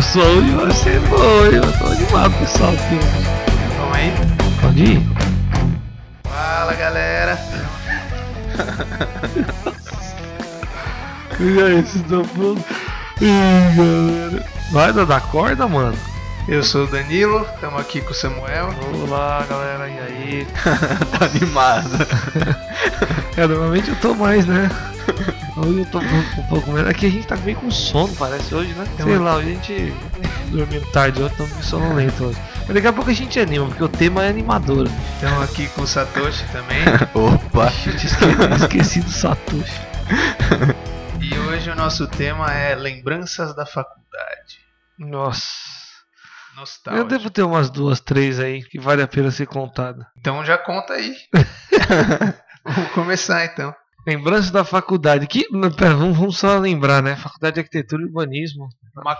Hoje vai ser bom, hein? Eu tô animado, pessoal. Aqui. Vamos aí? Pode ir? Fala galera! E aí, vocês estão prontos? Ih, galera. Vai dar da corda, mano? Eu sou o Danilo, estamos aqui com o Samuel. Olá, galera, e aí? tá animado. É, normalmente eu tô mais, né? Hoje eu tô um, um pouco menos. Aqui a gente tá meio com sono, parece, hoje, né? Sei lá, hoje a gente dormindo tarde, hoje estamos sonolento hoje. Mas daqui a pouco a gente anima, porque o tema é animador. Estamos aqui com o Satoshi também. Opa! Eu tinha esque- esqueci do Satoshi. e hoje o nosso tema é lembranças da faculdade. Nossa. Nostálgico. Eu devo ter umas duas, três aí que vale a pena ser contada. Então já conta aí. Vamos começar então. Lembranças da faculdade. Que, pera, vamos, só lembrar, né? Faculdade de Arquitetura e Urbanismo.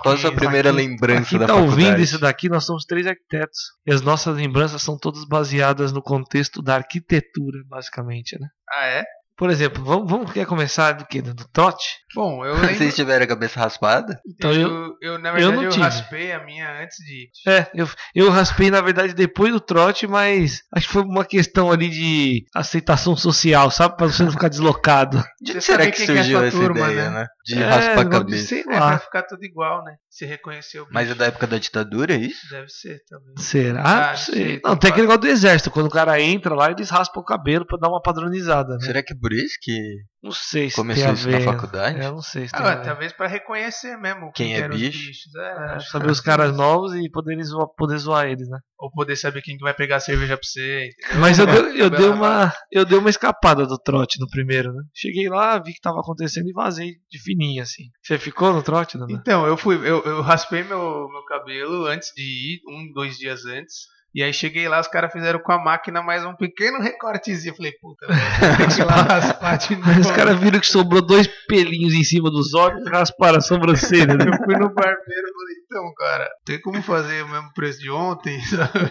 Qual a sua primeira Aqui- lembrança Quem da tá faculdade? ouvindo isso daqui, nós somos três arquitetos. E as nossas lembranças são todas baseadas no contexto da arquitetura, basicamente, né? Ah, é? Por exemplo, vamos, vamos quer começar do que? Do trote? Bom, eu lembro. Vocês tiveram a cabeça raspada? Então eu, eu- eu, na eu verdade, não eu, tive. raspei a minha antes de. É, eu, eu raspei na verdade depois do trote, mas acho que foi uma questão ali de aceitação social, sabe? Pra você não ficar deslocado. De onde será que é surgiu sua essa turma, ideia, né? né? De É, raspar a cabeça. Sei É, pra lá. ficar tudo igual, né? Se reconheceu. Mas é da época da ditadura, é isso? Deve ser também. Será? Ah, não sei. Não, tem tem aquele negócio do exército. Quando o cara entra lá, eles raspam o cabelo pra dar uma padronizada, né? Será que é por isso que Não sei se começou tem a isso ver. na faculdade? É, eu não sei se tem Ah, talvez pra reconhecer mesmo Quem é eram os bicho. bichos. É, É, saber os caras isso. novos e poderem zoar, poder zoar eles, né? Ou poder saber quem que vai pegar a cerveja pra você. entendeu? Mas eu, dei, eu, dei Cabelo uma, eu dei uma escapada do trote no primeiro, né? Cheguei lá, vi que tava acontecendo e vazei de fininho, assim. Você ficou no trote, Dana? Então, eu fui, eu, eu raspei meu, meu cabelo antes de ir, um, dois dias antes. E aí cheguei lá, os caras fizeram com a máquina mais um pequeno recortezinho. Falei, puta, velho, tem que ir lá raspar de novo. Os caras viram que sobrou dois pelinhos em cima dos olhos e rasparam a sobrancelha. né? Eu fui no barbeiro e falei, então, cara, tem como fazer o mesmo preço de ontem? sabe?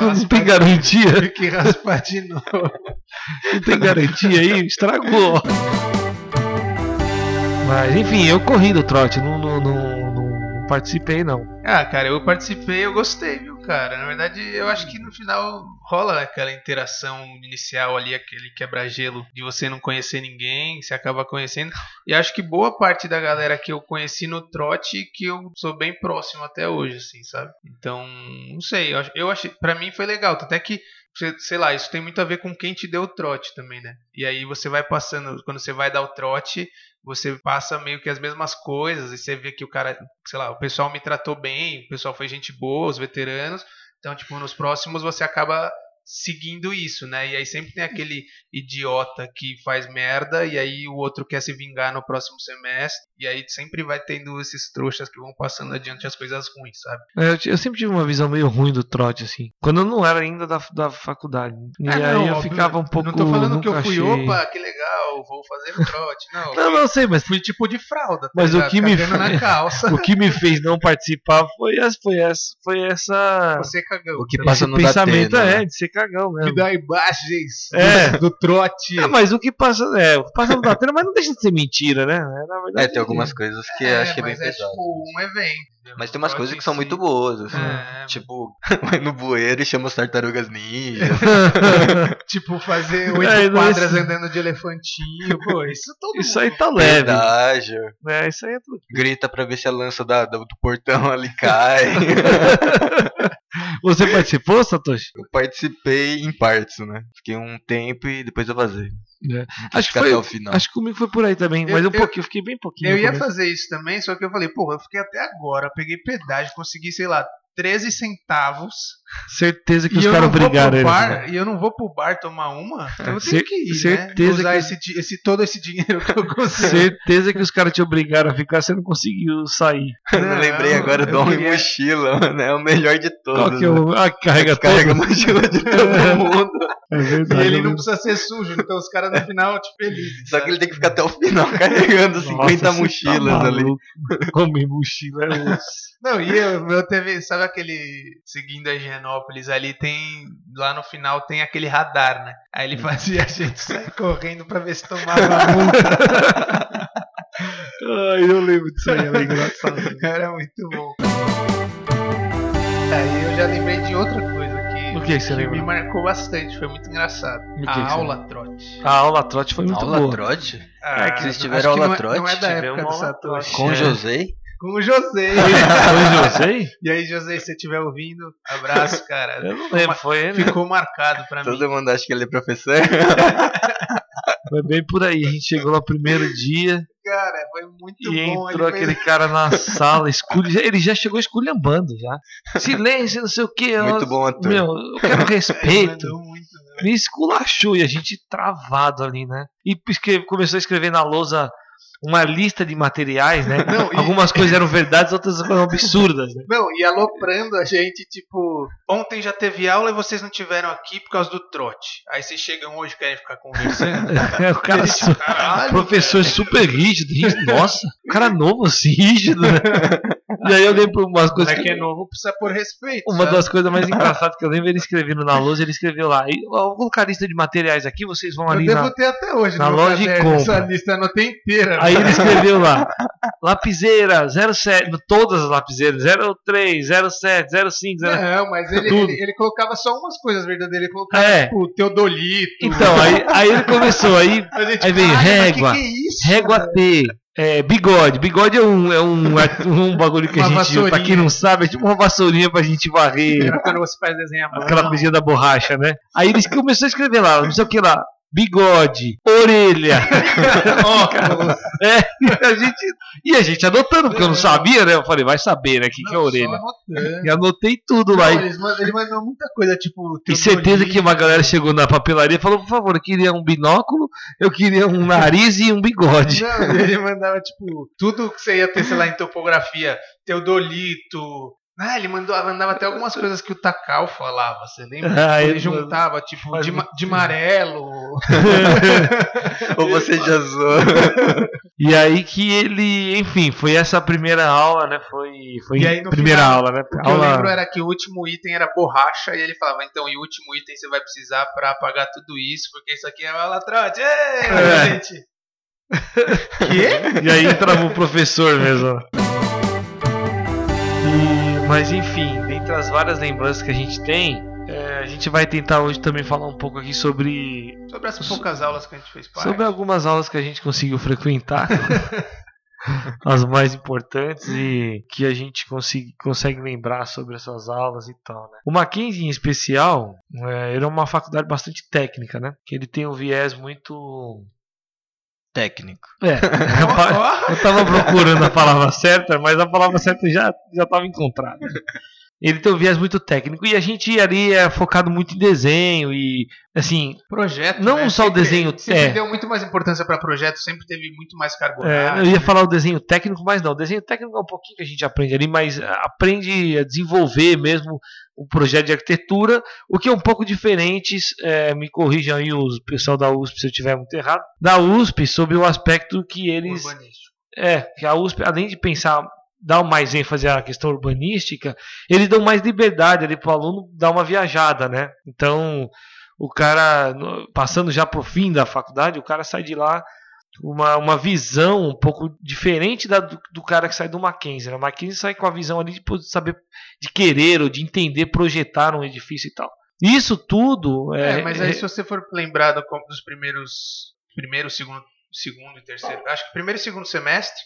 Não tem garantia? Tem que raspar de novo. Não tem garantia aí? Estragou. Mas enfim, eu corri do trote, não, não, não, não- não participei não. Ah, cara, eu participei, eu gostei, viu, cara? Na verdade, eu acho que no final rola aquela interação inicial ali, aquele quebra-gelo de você não conhecer ninguém, você acaba conhecendo. E acho que boa parte da galera que eu conheci no trote que eu sou bem próximo até hoje, assim, sabe? Então, não sei, eu, ach- eu achei, pra mim foi legal, até que sei lá, isso tem muito a ver com quem te deu o trote também, né? E aí você vai passando, quando você vai dar o trote, você passa meio que as mesmas coisas e você vê que o cara, sei lá, o pessoal me tratou bem, o pessoal foi gente boa, os veteranos. Então, tipo, nos próximos você acaba seguindo isso, né? E aí sempre tem aquele idiota que faz merda e aí o outro quer se vingar no próximo semestre. E aí sempre vai tendo esses trouxas que vão passando adiante as coisas ruins, sabe? É, Eu, eu sempre tive uma visão meio ruim do trote, assim. Quando eu não era ainda da, da faculdade. E Ah, aí não, eu óbvio, ficava um pouco. Não tô falando que eu fui, achei- opa, que legal, vou fazer o trote. Não, Não, não sei, mas fui tipo de fralda. tá Mas o que me Cagando na fez- calça. o que me fez não participar foi essa. Foi essa, foi essa Você cagão. O que tá passa esse no pensamento Datena, é né? de ser cagão mesmo. Me dá imagens É. do, do trote. É, mas o que passa. É, o que passa no Datena, mas não deixa de ser mentira, né? É, na verdade, É, tem algumas coisas que eu acho que é bem é pesado. tipo um evento. entendeu? Mas tem umas coisas que são muito boas, assim. É, Tipo, vai no bueiro e chama as tartarugas ninja. Tipo, fazer oito É, quadras isso- andando de elefantinho. Pô, isso todo Isso aí mundo tá leve. Pedágio. É, isso aí é tudo. Grita pra ver se a lança da, do do portão ali cai. Você participou, Satoshi? eu participei em partes, né? Fiquei um tempo e depois eu vazei. É. Acho que foi- até o final. Acho que comigo foi por aí também, Eu- mas um eu- pouquinho, eu fiquei bem pouquinho. Eu ia começo. fazer isso também, só que eu falei, porra, eu fiquei até agora, peguei pedágio, consegui, sei lá, 13 centavos. Certeza que os eu caras brigaram ele. bar, e eu não vou pro bar tomar uma, então eu tenho que ir, certeza né? Usar que- esse, esse, todo esse dinheiro que eu consigo. Certeza que os caras te obrigaram a ficar, você não conseguiu sair. Eu Não, lembrei agora do eu Homem queria- Mochila, mano. É o melhor de todos. Qual que é né? Ah, carrega Carrega mochila de todo mundo. É E verdade. ele não precisa ser sujo, então os caras no final, tipo, felizes. Só que ele tem que ficar até o final carregando 50 Nossa, você tá mochilas ali. maluco. Homem mochila é. Não, e eu, meu teve, sabe aquele seguindo a Higienópolis ali tem lá no final tem aquele radar, né? Aí ele fazia a gente sair correndo pra ver se tomava multa. Ai, eu lembro disso aí, era engraçado. Era muito bom. Aí eu já lembrei de outra coisa que, O que que você me lembra? marcou bastante, foi muito engraçado. O que que a você aula trote. A aula trote foi muito Aula boa. trote? Ah, É que tiveram que aula não é- trote? Não é da época do Satoshi. Com o. José? Com o José. Foi José? e aí, José, se você estiver ouvindo, abraço, cara. Eu não Ficou lembro, foi ele. Ficou marcado pra mim. Todo mundo acha que ele é professor? Foi bem por aí. A gente chegou lá no primeiro dia Cara, foi muito e bom. entrou ele aquele fez- cara na sala, escuro. Ele já chegou esculhambando já. Silêncio, não sei o que. Muito bom ator. Meu, eu quero respeito. muito, né? Me esculachou e a gente travado ali, né? E escreve- começou a escrever na lousa uma lista de materiais, né? Não, e- Algumas coisas eram verdades, outras eram absurdas, né? Não, e aloprando a gente, tipo, ontem já teve aula e vocês não tiveram aqui por causa do trote. Aí vocês chegam hoje e querem ficar conversando. o cara, su- Caralho, professor super rígido, rígido. Nossa, o cara novo assim, rígido, né? E aí eu lembro umas cara. coisas Moleque que é novo, precisa por respeito. Uma sabe? das coisas mais engraçadas que eu lembro ele escrevendo na lousa, ele escreveu lá, "E, ó, vou colocar a lista de materiais aqui, vocês vão Eu ali devo na... ter até hoje na loja e compra. essa lista, anotei inteira. Aí ele escreveu lá, lapiseira 07, todas as lapiseiras, 03, 07, 05, 0... Não, mas ele, ele, ele colocava só umas coisas verdadeiras. Ele colocava, É. tipo, Teodolito. Então, aí, aí ele começou, aí gente, aí veio "Caralho, mas régua, Que que é isso? régua T, é, bigode, bigode é um, é um, um bagulho que a gente, pra quem não sabe, é tipo uma vassourinha pra gente varrer, quando você faz desenhar aquela coisinha da borracha, né? Aí ele começou a escrever lá, não sei o que lá, bigode, orelha, Óculos. É, e a gente, e a gente anotando, porque eu não sabia, né? Eu falei, vai saber, né? O que, que é orelha? E anotei tudo lá. Não, ele mandou muita coisa, tipo. e certeza que uma galera chegou na papelaria e falou, por favor, eu queria um binóculo, eu queria um nariz e um bigode. Não, ele mandava, tipo, tudo que você ia ter, sei lá, em topografia, Teodolito. Ah, ele mandou, mandava até algumas coisas que o Takal falava, você lembra? Ah, ele juntava, tipo, de, de amarelo. Ou você já zoou? E aí que ele, enfim, foi essa primeira aula, né? Foi, foi E aí, primeira final, aula, né? O que eu lembro era que o último item era borracha, e ele falava, então, e o último item você vai precisar pra apagar tudo isso, porque isso aqui é uma latrote. Ei, É. gente! Quê? E aí entrava o professor mesmo. Mas enfim, dentre as várias lembranças que a gente tem, é, a gente vai tentar hoje também falar um pouco aqui sobre, Sobre as poucas aulas que a gente fez parte. sobre algumas aulas que a gente conseguiu frequentar. as mais importantes e que a gente consiga, consegue lembrar sobre essas aulas e tal, né? O Mackenzie em especial, é, ele é uma faculdade bastante técnica, né? Que ele tem um viés muito Técnico. é, Eu tava procurando a palavra certa, mas a palavra certa já já estava encontrada. Ele tem um viés muito técnico e a gente ali é focado muito em desenho e assim, Projeto. Não né? só o Sempre- desenho- Sempre é. deu muito mais importância pra projeto, sempre teve muito mais carga é, eu ia falar o desenho técnico, mas não, o desenho técnico é um pouquinho que a gente aprende ali, mas aprende a desenvolver mesmo o projeto de arquitetura, o que é um pouco diferente, é, me corrijam aí os pessoal da USP se eu estiver muito errado, da USP sobre o aspecto que eles urbanístico. É, que a USP, além de pensar, dar mais ênfase à questão urbanística, eles dão mais liberdade ali para o aluno dar uma viajada, né? Então, o cara, passando já para o fim da faculdade, o cara sai de lá com uma, uma visão um pouco diferente da, do, do cara que sai do Mackenzie. Né? O Mackenzie sai com a visão ali de saber, de querer ou de entender, projetar um edifício e tal. Isso tudo É, é, mas aí se você for lembrado como dos primeiros. Primeiro, segundo, segundo e terceiro. Acho que primeiro e segundo semestre.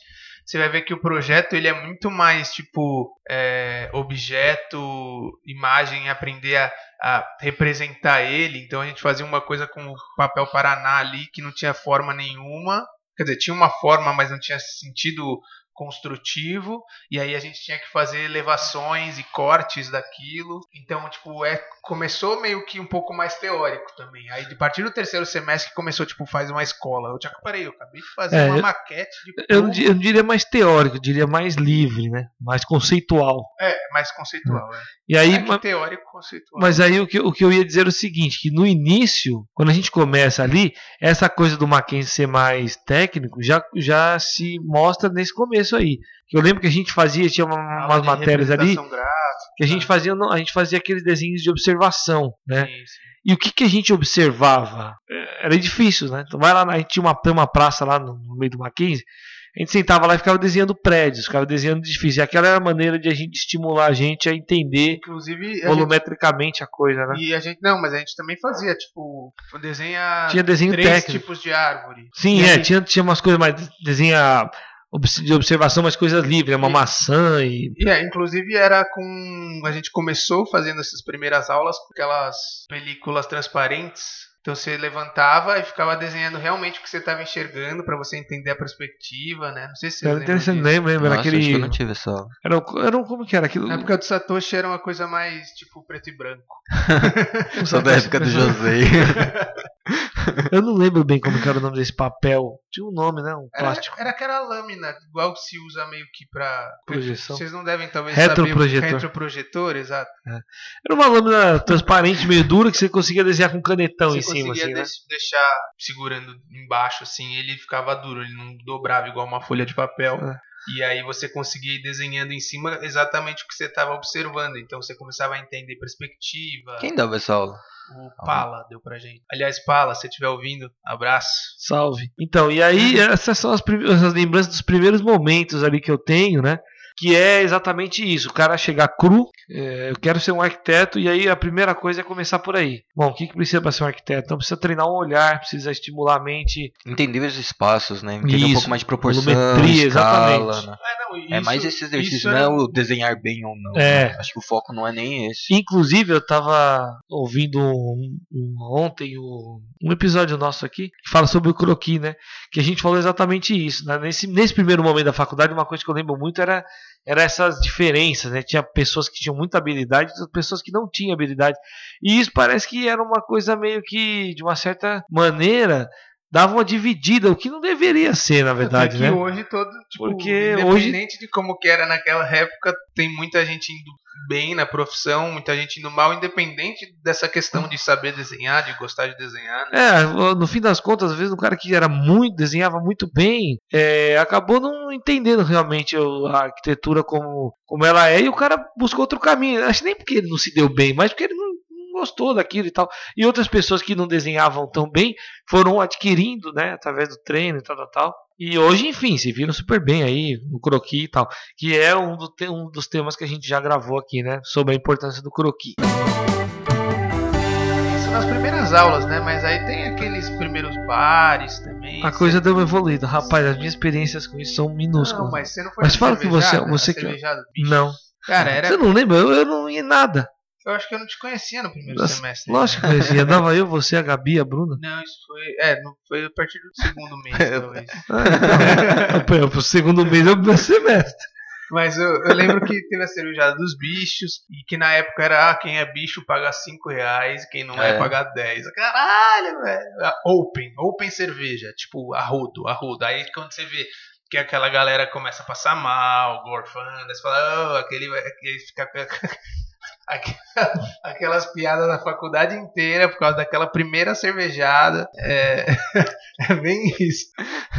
Você vai ver que o projeto ele é muito mais tipo é, objeto, imagem, aprender a, a representar ele. Então a gente fazia uma coisa com o papel Paraná ali que não tinha forma nenhuma. Quer dizer, tinha uma forma, mas não tinha sentido construtivo. E aí a gente tinha que fazer elevações e cortes daquilo. Então, tipo, é, começou meio que um pouco mais teórico também. Aí, a partir do terceiro semestre, que começou, tipo, faz uma escola. Eu já parei, eu acabei de fazer É, uma eu- maquete de eu, não eu não diria mais teórico, eu diria mais livre, né? Mais conceitual. É, mais conceitual, é. E aí, é que teórico conceitual. Mas aí o que, o que eu ia dizer é o seguinte, que no início, quando a gente começa ali, essa coisa do Mackenzie ser mais técnico já, já se mostra nesse começo aí. Que eu lembro que a gente fazia, tinha uma- umas matérias ali, gráfica, que a gente fazia, não, a gente fazia aqueles desenhos de observação, né? sim, sim. E o que, que a gente observava? É, Era edifícios, né? Então vai lá, a gente tinha uma, uma praça lá no, no meio do Mackenzie, A gente sentava lá e ficava desenhando prédios, ficava desenhando edifícios. E aquela era a maneira de a gente estimular a gente a entender Inclusive, a gente, volumetricamente a coisa, né? e a gente. Não, mas a gente também fazia, tipo, desenha Tinha desenho três técnico. tipos de árvore. Sim, E é, aí- tinha, tinha umas coisas mais. Desenha de observação, mas coisas livres, né? uma E- maçã e. E é, inclusive era com. A gente começou fazendo essas primeiras aulas com aquelas películas transparentes. Então você levantava e ficava desenhando realmente o que você estava enxergando pra você entender a perspectiva, né? Não sei se vocês Era interessante, disso. lembro, lembro. Era Nossa, acho que eu aquele. não tive essa aula. Era, era um- como que era aquilo? Na época do Satoshi era uma coisa mais tipo preto e branco. Sou da época do José. Eu não lembro bem como era o nome desse papel. Tinha um nome, né? Um Era, plástico. era aquela lâmina, igual que se usa meio que pra. Projeção. Vocês não devem talvez Retroprojetor. saber. Retroprojetor, exato. Era uma lâmina transparente, meio dura, que você conseguia desenhar com um canetão Você em cima, conseguia assim, né? deixar segurando embaixo, assim, ele ficava duro, ele não dobrava igual uma folha de papel. É. E aí você conseguia ir desenhando em cima exatamente o que você estava observando. Então você começava a entender perspectiva. Quem dava essa aula? O Pala deu pra gente. Aliás, Pala, se você estiver ouvindo, abraço. Salve. Então, e aí, essas são as, as lembranças dos primeiros momentos ali que eu tenho, né? Que é exatamente isso. O cara chegar cru, é, eu quero ser um arquiteto, e aí a primeira coisa é começar por aí. Bom, o que, que precisa para ser um arquiteto? Então precisa treinar o olhar, precisa estimular a mente. Entender os espaços, né? Entender um Isso, pouco mais de proporção, volumetria, escala, exatamente. né? Ah, não, É isso- mais esse exercício, isso não é o desenhar bem ou não. É. né? Acho que o foco não é nem esse. Inclusive, eu tava ouvindo um- um- ontem um, um episódio nosso aqui que fala sobre o croquis, né? Que a gente falou exatamente isso. Né? Nesse, nesse primeiro momento da faculdade, uma coisa que eu lembro muito era, era essas diferenças, né? Tinha pessoas que tinham muita habilidade e pessoas que não tinham habilidade. E isso parece que era uma coisa meio que, de uma certa maneira, dava uma dividida, o que não deveria ser, na verdade, é que né? hoje todo, tipo, Porque independente de como que era naquela época, tem muita gente indo bem na profissão, muita gente indo mal, independente dessa questão de saber desenhar, de gostar de desenhar, né? É, no fim das contas, às vezes o cara que era muito, desenhava muito bem, é, acabou não entendendo realmente a arquitetura como, como ela é e o cara buscou outro caminho. Acho nem porque ele não se deu bem, mas porque ele não gostou daquilo e tal. E outras pessoas que não desenhavam tão bem foram adquirindo, né, através do treino e tal, tal, tal. E hoje, enfim, se viram super bem aí no croquis e tal, que é um, do te- um dos temas que a gente já gravou aqui, né, sobre a importância do croquis. Isso nas primeiras aulas, né? Mas aí tem aqueles primeiros bares também. A coisa deu uma evoluída. Rapaz, as minhas experiências com isso são minúsculas. Não, mas você não foi Mas fala que você- cervejada? você que- bicho? Não. Cara, era. Você não lembra? Eu, eu não ia nada. Eu acho que eu não te conhecia no primeiro Nossa, semestre. Lógico que conhecia. Andava eu, você, a Gabi, a Bruna. Não, isso foi. É, não, foi a partir do segundo mês, talvez. Ah, então. Pro segundo mês é o primeiro semestre. Mas eu, eu lembro que teve a cervejada dos bichos e que na época era ah, quem é bicho paga 5 reais, quem não é, É. paga 10. Caralho, velho. Ah, Open, open cerveja, tipo arrodo, arrodo. Aí quando você vê que aquela galera começa a passar mal, gorfando, você fala, oh, aquele, aquele fica com aquela- aquelas piadas na faculdade inteira por causa daquela primeira cervejada. É, é bem isso.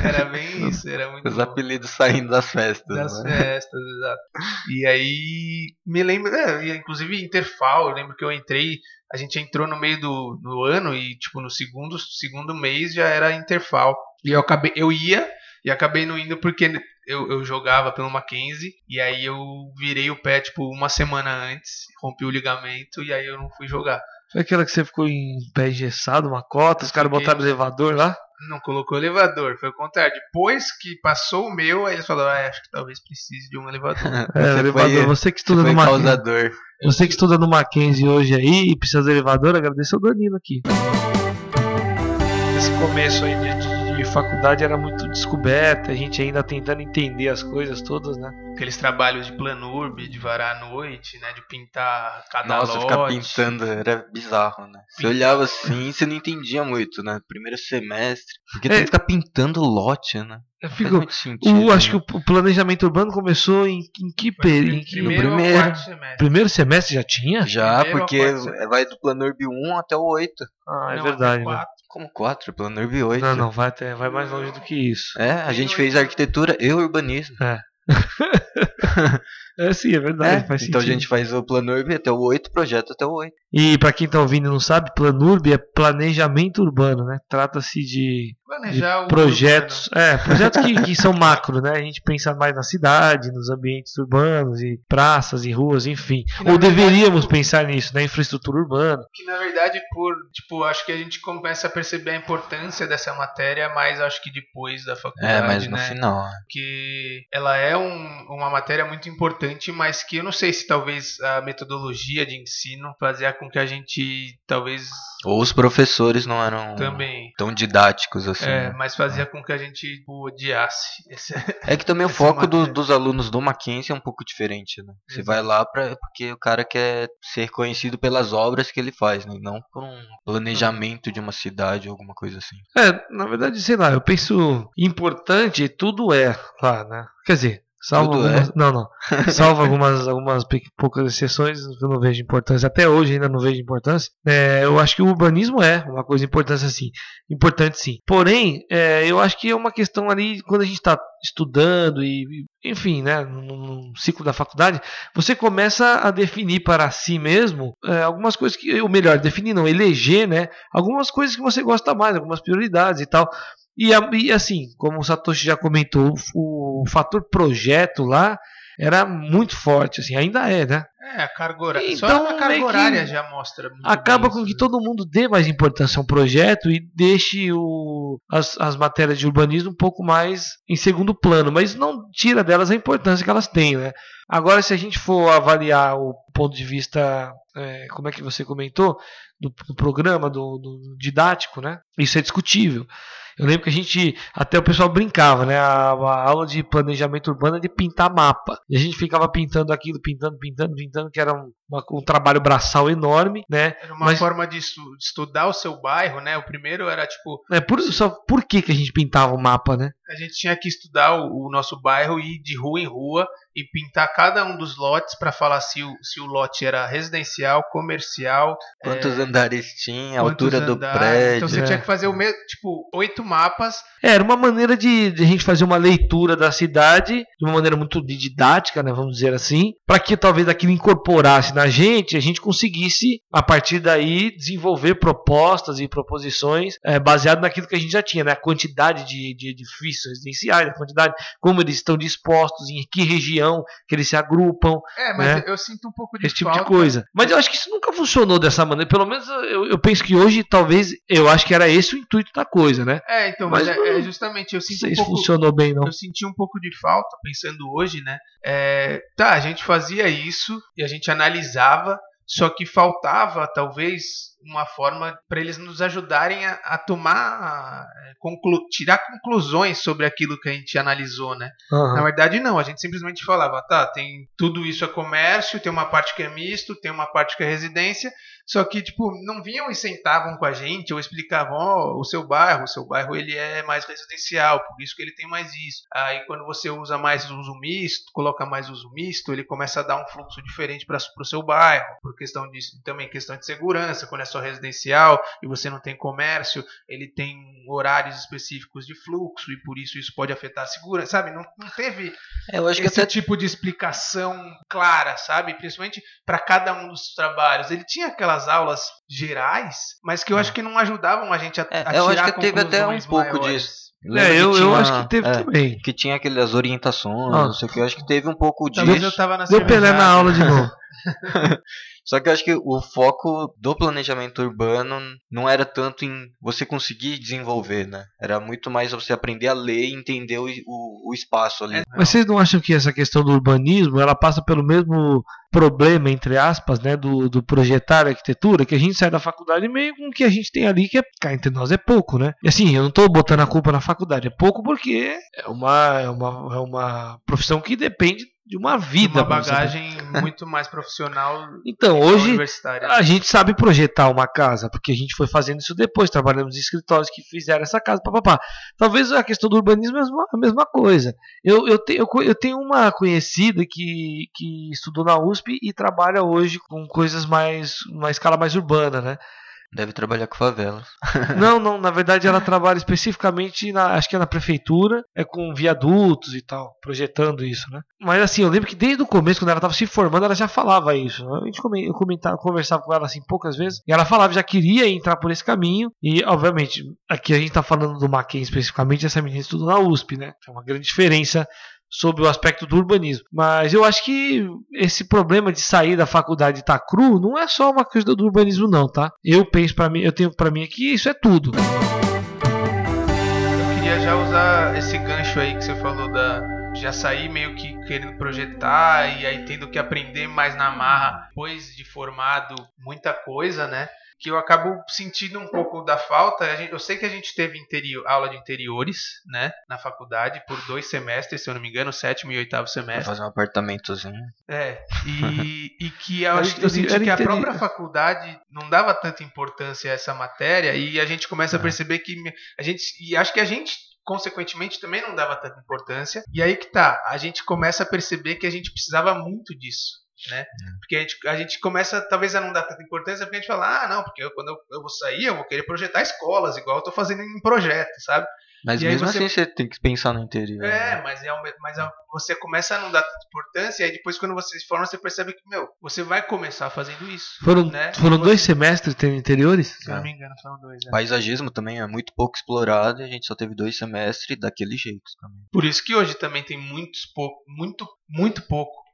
Era bem isso, era muito Os bom apelidos saindo das festas. das né? festas, exato. E aí me lembro, é, inclusive Interfal, eu lembro que eu entrei, a gente entrou no meio do, do ano e tipo no segundo segundo mês já era Interfal. E eu acabei, eu ia e acabei não indo porque eu, eu jogava pelo Mackenzie e aí eu virei o pé tipo uma semana antes, rompi o ligamento e aí eu não fui jogar. Foi aquela que você ficou em pé engessado, uma cota, os caras botaram o elevador lá. Não colocou elevador, foi o contrário. Depois que passou o meu, aí eles falaram, ah, acho que talvez precise de um elevador. É, Você elevador. foi- você que Você estuda foi no Mackenzie. Você que estuda no Mackenzie hoje aí e precisa do elevador, agradeço ao Danilo aqui. Esse começo aí de, de- de faculdade era muito descoberta, a gente ainda tentando entender as coisas todas, né? Aqueles trabalhos de planurb, de varar à noite, né? De pintar cada Nossa, lote. ficar pintando era bizarro, né? Você olhava assim você não entendia muito, né? Primeiro semestre. Porque É. tem que ficar pintando lote, né? Fico, sentido, o, acho né? que o planejamento urbano começou em, em que período? Em que- Primeiro, primeiro. semestre. primeiro semestre já tinha? Já, primeiro porque vai do Planurb 1 até o 8. Ah, é Não, verdade. até né? Quatro. Como 4? Planurb 8. Não, não, vai, até, vai mais longe do que isso. É, a gente fez arquitetura e urbanismo. É sim, é verdade. É, faz então a gente faz o Planurb até o 8, projeto até o 8. E pra quem tá ouvindo e não sabe, Planurb é planejamento urbano, né? Trata-se de Planejar o projetos, é, projetos que, que são macro, né? A gente pensa mais na cidade, nos ambientes urbanos e praças e ruas, enfim. Ou verdade, deveríamos pensar nisso, na infraestrutura urbana. Que na verdade, por tipo, acho que a gente começa a perceber a importância dessa matéria, mas acho que depois da faculdade, É, mas no né? final. né? que ela é um- uma matéria muito importante, mas que eu não sei se talvez a metodologia de ensino fazia com que a gente talvez Ou os professores não eram também tão didáticos assim. é, né? mas fazia com que a gente tipo, odiasse. Esse- É que também o foco do- dos alunos do Mackenzie é um pouco diferente, né? Você vai lá pra, porque o cara quer ser conhecido pelas obras que ele faz, né? Não por um planejamento de uma cidade ou alguma coisa assim. É, na verdade, sei lá, eu penso importante, tudo é lá, né? Quer dizer, salvo Tudo é? algumas. Não, não. Salvo algumas, algumas poucas exceções que eu não vejo importância. Até hoje ainda não vejo importância. É, eu acho que o urbanismo é uma coisa importante assim. Importante sim. Porém, é, eu acho que é uma questão ali, quando a gente está estudando e, enfim, né, no, no ciclo da faculdade, você começa a definir para si mesmo é, algumas coisas que, ou melhor, definir não, eleger, né, algumas coisas que você gosta mais, algumas prioridades e tal. E, a- e, assim, como o Satoshi já comentou, o, o fator projeto lá era muito forte, assim, ainda é, né? É, a carga horária. Só Então, a meio carga horária já mostra. muito Acaba com isso, que né? todo mundo dê mais importância ao projeto e deixe o, as, as matérias de urbanismo um pouco mais em segundo plano, mas não tira delas a importância que elas têm, né? Agora, se a gente for avaliar o ponto de vista, é, como é que você comentou, do, do programa, do, do didático, né? Isso é discutível. Eu lembro que a gente, até o pessoal brincava, né? A, a aula de planejamento urbano é de pintar mapa. E a gente ficava pintando aquilo, pintando, pintando, pintando, que era um, uma- um trabalho braçal enorme, né? Era uma Mas- forma de, estu- de estudar o seu bairro, né? O primeiro era tipo, É, por, só, por que, que a gente pintava o mapa, né? A gente tinha que estudar o, o nosso bairro e ir de rua em rua e pintar cada um dos lotes para falar se o, se o lote era residencial, comercial, Quantos andares tinha, altura do andares. prédio. Então você É. tinha que fazer o mesmo, tipo, oito mapas. É, Era uma maneira de, de a gente fazer uma leitura da cidade de uma maneira muito di- didática, né, vamos dizer assim, para que talvez aquilo incorporasse na gente, a gente conseguisse a partir daí desenvolver propostas e proposições é, baseado naquilo que a gente já tinha, né, a quantidade de, de edifícios residenciais, a quantidade como eles estão dispostos, em que região que eles se agrupam, É, mas Né? eu sinto um pouco de esse tipo falta. de coisa. Mas eu acho que isso nunca funcionou dessa maneira. Pelo menos eu, eu penso que hoje, talvez, eu acho que era esse o intuito da coisa, né? É, então, mas, Mas é, é justamente eu sei um pouco funcionou bem, não. eu senti um pouco de falta, pensando hoje, né? É, tá, a gente fazia isso e a gente analisava, só que faltava, talvez, uma forma para eles nos ajudarem a, a tomar, é, conclu- tirar conclusões sobre aquilo que a gente analisou, né? Aham. Na verdade, não, a gente simplesmente falava, tá, tem tudo isso é comércio, tem uma parte que é misto, tem uma parte que é residência, só que, tipo, não vinham e sentavam com a gente ou explicavam, ó, o seu bairro, o seu bairro ele é mais residencial, por isso que ele tem mais isso. Aí quando você usa mais uso misto, coloca mais uso misto, ele começa a dar um fluxo diferente para o seu bairro, por questão disso, também questão de segurança, quando é só residencial e você não tem comércio, ele tem horários específicos de fluxo e por isso isso pode afetar a segurança, sabe? Não, não teve É, esse até tipo de explicação clara, sabe? Principalmente para cada um dos trabalhos. Ele tinha aquelas aulas gerais, mas que eu acho que não ajudavam a gente a, É, a eu acho tirar que teve até um pouco maiores. disso. É, eu, que eu tinha- acho que teve é, também. Que tinha aquelas orientações, Ah. não sei o que. Eu acho que teve um pouco Talvez eu disso. tava na Deu Pelé na aula de novo. Só que eu acho que o foco do planejamento urbano não era tanto em você conseguir desenvolver, né? Era muito mais você aprender a ler e entender o, o, o espaço ali. Mas vocês não acham que essa questão do urbanismo ela passa pelo mesmo problema, entre aspas, né, do, do projetar arquitetura, que a gente sai da faculdade meio com o que a gente tem ali, que é, cá entre nós é pouco, né? E assim, eu não tô botando a culpa na faculdade, é pouco porque é uma, é uma, é uma profissão que depende de uma vida. uma bagagem muito mais profissional Então, hoje a gente sabe projetar uma casa, porque a gente foi fazendo isso depois, trabalhamos em escritórios que fizeram essa casa, papapá. Talvez a questão do urbanismo é a mesma, coisa. Eu, eu, te- eu, eu tenho uma conhecida que, que estudou na USP e trabalha hoje com coisas mais, uma escala mais urbana, né? Deve trabalhar com favelas. Não, não, na verdade ela trabalha especificamente na, acho que é na prefeitura, é com viadutos e tal, projetando isso, né? Mas assim, eu lembro que desde o começo, quando ela estava se formando, ela já falava isso. né? A gente comentava, conversava com ela assim poucas vezes, e ela falava já queria entrar por esse caminho, e obviamente, aqui a gente tá falando do Mackenzie especificamente, essa menina estuda na USP, né? É uma grande diferença sobre o aspecto do urbanismo. Mas eu acho que esse problema de sair da faculdade e tá cru não é só uma coisa do urbanismo não, tá? Eu penso para mim, eu tenho para mim aqui, isso é tudo. Eu queria já usar esse gancho aí que você falou da já sair meio que querendo projetar e aí tendo que aprender mais na marra depois de formado muita coisa, né? Que eu acabo sentindo um pouco da falta. Eu sei que a gente teve interior, aula de interiores, né? Na faculdade, por dois semestres, se eu não me engano, sétimo e oitavo semestre. fazer um apartamentozinho. É, e, e que eu, acho, eu senti que a própria faculdade não dava tanta importância a essa matéria e a gente começa a É. perceber que a gente, e acho que a gente consequentemente também não dava tanta importância e aí que tá, a gente começa a perceber que a gente precisava muito disso. Né? Porque a gente, a gente começa talvez a não dar tanta importância porque a gente fala, ah, não, porque eu, quando eu, eu vou sair eu vou querer projetar escolas, igual eu tô fazendo em projeto, sabe? Mas E mesmo você- assim você tem que pensar no interior. É, né? mas, é um, mas é- você começa a não dar tanta importância, e aí depois, quando você se forma, você percebe que, meu, você vai começar fazendo isso. Foram, né? foram você- dois semestres tendo interiores? Se eu não me engano, foram dois. né? Paisagismo também é muito pouco explorado e a gente só teve dois semestres daquele jeito também. Por isso que hoje também tem muitos pouco, muito, muito pouco.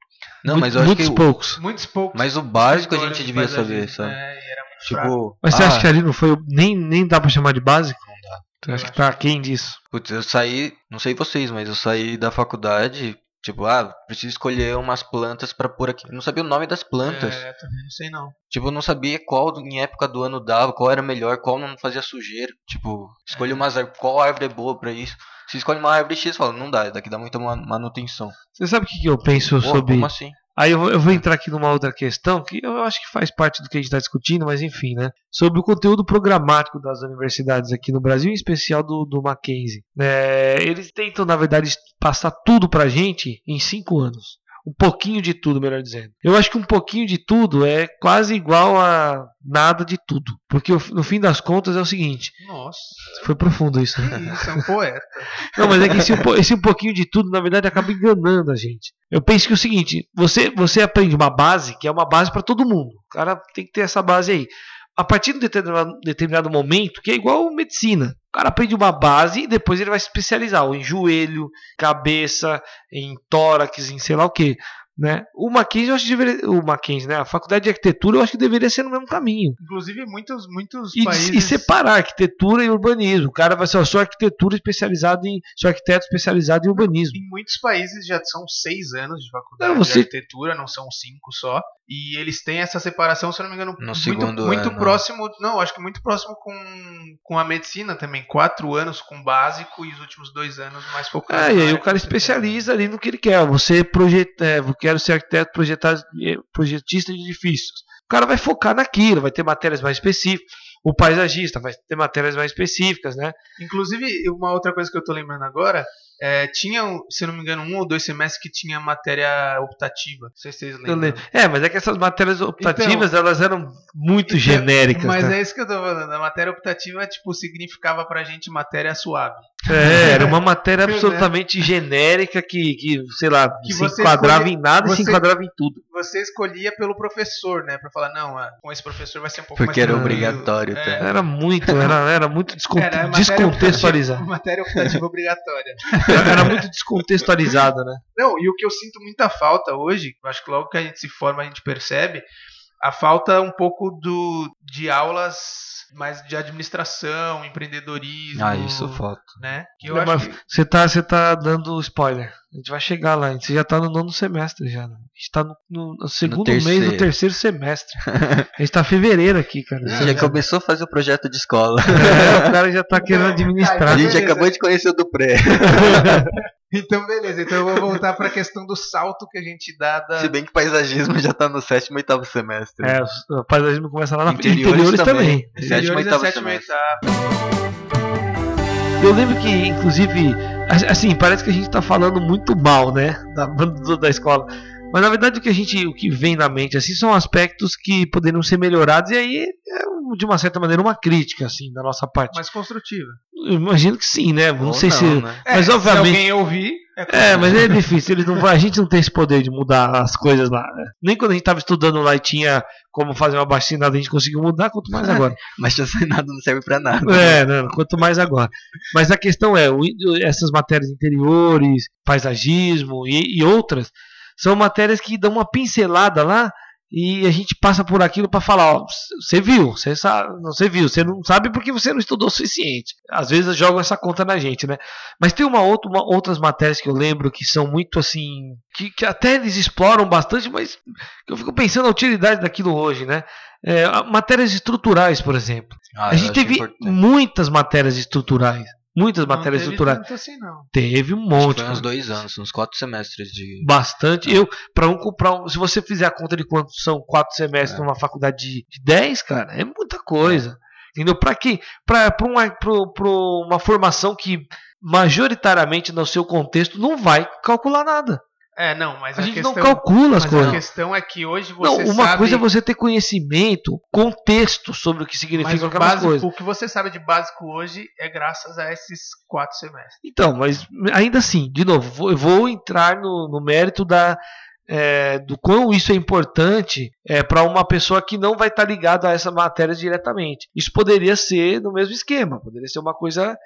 Não, mas eu acho muitos que. o- poucos. Muitos poucos. Mas o básico a gente de devia saber, sabe? É, era muito fraco. Tipo. Mas você ah, acha que ali não foi. o- Nem, nem dá pra chamar de básico? Não dá. Você Eu acha que tá quem disso? Putz, eu saí, não sei vocês, mas eu saí da faculdade, tipo, ah, preciso escolher umas plantas pra pôr aqui. Eu não sabia o nome das plantas. É, também não sei não. Tipo, eu não sabia qual em época do ano dava, qual era melhor, qual não fazia sujeira. Tipo, escolhe É. umas qual árvore é boa pra isso. Se escolhe uma árvore X, fala, não dá, daqui dá muita ma- manutenção. Você sabe o que que eu penso Pô, sobre. como assim? Aí eu vou, eu vou entrar aqui numa outra questão que eu acho que faz parte do que a gente está discutindo, mas enfim, né? Sobre o conteúdo programático das universidades aqui no Brasil, em especial do, do Mackenzie. É, eles tentam, na verdade, passar tudo pra gente em cinco anos. Um pouquinho de tudo, melhor dizendo. Eu acho que um pouquinho de tudo é quase igual a nada de tudo. Porque no fim das contas é o seguinte: Nossa, foi profundo isso, isso, é um poeta. Não, mas é que esse, um esse um pouquinho de tudo, na verdade, acaba enganando a gente. Eu penso que é o seguinte: você, você aprende uma base que é uma base para todo mundo. O cara tem que ter essa base aí. A partir de um determinado, determinado momento, que é igual medicina. O cara aprende uma base e depois ele vai se especializar, em joelho, cabeça, em tórax, em sei lá o que. Né? O Mackenzie, eu acho que deveria. O Mackenzie, né? A faculdade de arquitetura, eu acho que deveria ser no mesmo caminho. Inclusive, muitos, muitos E, países. e separar arquitetura e urbanismo. O cara vai ser, sou arquitetura especializado em. Sou arquiteto especializado em urbanismo. Em muitos países já são seis anos de faculdade Não, você- de arquitetura, não são cinco só. E eles têm essa separação, se eu não me engano, No muito, segundo muito ano. próximo. Não, acho que muito próximo com, com a medicina também. Quatro anos com básico e os últimos dois anos mais focados. É, e aí o cara especializa ali no que ele quer. Você projeta, é, quero ser arquiteto eh, projetista de edifícios. O cara vai focar naquilo, vai ter matérias mais específicas. O paisagista vai ter matérias mais específicas, né? Inclusive, uma outra coisa que eu tô lembrando agora, é, tinha, se eu não me engano, um ou dois semestres que tinha matéria optativa. Não sei se vocês lembram. É, mas é que essas matérias optativas elas eram muito Então, genéricas. Mas né? é isso que eu tô falando. A matéria optativa, tipo, significava pra gente matéria suave. É, era uma matéria Né? absolutamente genérica que, que sei lá, Que se enquadrava escolhe- em nada e se enquadrava em tudo. Você escolhia pelo professor, né? Pra falar, não, ah, com esse professor vai ser um pouco Porque mais era tranquilo. obrigatório, É. tá? Era muito, era, era muito descon- Era matéria descontextualizado. optativa- Matéria optativa obrigatória. Era muito descontextualizado, né? Não, e o que eu sinto muita falta hoje, acho que logo que a gente se forma a gente percebe, a falta um pouco do de aulas mais de administração, empreendedorismo. Ah, isso falta. Né? Que eu Não, acho que Você tá, você tá dando spoiler. A gente vai chegar lá. Você já tá no nono semestre já. né? A gente tá no, no- no segundo mês do terceiro. semestre. A gente tá em fevereiro aqui, cara. A gente já começou a fazer o projeto de escola. É, o cara já tá querendo administrar. A gente acabou de conhecer o do pré. Então, beleza. Então eu vou voltar pra questão do salto que a gente dá da. Se bem que paisagismo já tá no sétimo e oitavo semestre. É, o paisagismo começa lá na frente. Interiores Interiores também. também. Sétimo e é oitavo e semestre. Eu lembro que, inclusive, a- assim, parece que a gente tá falando muito mal, né? Da, da escola. Mas na verdade o que a gente, o que vem na mente assim são aspectos que poderiam ser melhorados e aí é de uma certa maneira uma crítica assim da nossa parte. Mais construtiva. Eu imagino que sim, né? Não Ou sei não, se, né? mas É, obviamente Se alguém ouvir, é, mas é difícil, eles não, a gente não tem esse poder de mudar as coisas lá. né? Nem quando a gente tava estudando lá e tinha como fazer uma baixinada, a gente conseguiu mudar, quanto mais agora. Mas nada não serve pra nada. É, não, quanto mais agora. Mas a questão é, o- essas matérias interiores, paisagismo e, e outras, são matérias que dão uma pincelada lá e a gente passa por aquilo para falar, ó, você viu, você sabe, não você viu, você não sabe porque você não estudou o suficiente. Às vezes jogam essa conta na gente, né? Mas tem uma outra, uma- outras matérias que eu lembro que são muito assim, que, que até eles exploram bastante, mas eu fico pensando a utilidade daquilo hoje, né? É, matérias estruturais, por exemplo. Ah, A gente teve importante. muitas matérias estruturais. Muitas não matérias teve estruturais. tanto assim, não. Teve um Acho que monte. Foi uns dois anos, uns quatro semestres de. Bastante. Eu, para um, pra um, se você fizer a conta de quanto são quatro semestres É. numa faculdade de, de 10, cara, é muita coisa. Entendeu? Para quem? Para uma, pra- pra uma formação que majoritariamente no seu contexto não vai calcular nada. É, não, mas A, a, gente questão, não calcula as mas coisas. a questão é que hoje Não, você uma sabe coisa é você ter conhecimento, contexto sobre o que mas significam o, aquelas básico, coisas. o que você sabe de básico hoje é graças a esses quatro semestres. Então, mas ainda assim, de novo, vou, eu vou entrar no, no mérito da, é, do quão isso é importante é, para uma pessoa que não vai estar ligada a essa matéria diretamente. Isso poderia ser no mesmo esquema, poderia ser uma coisa.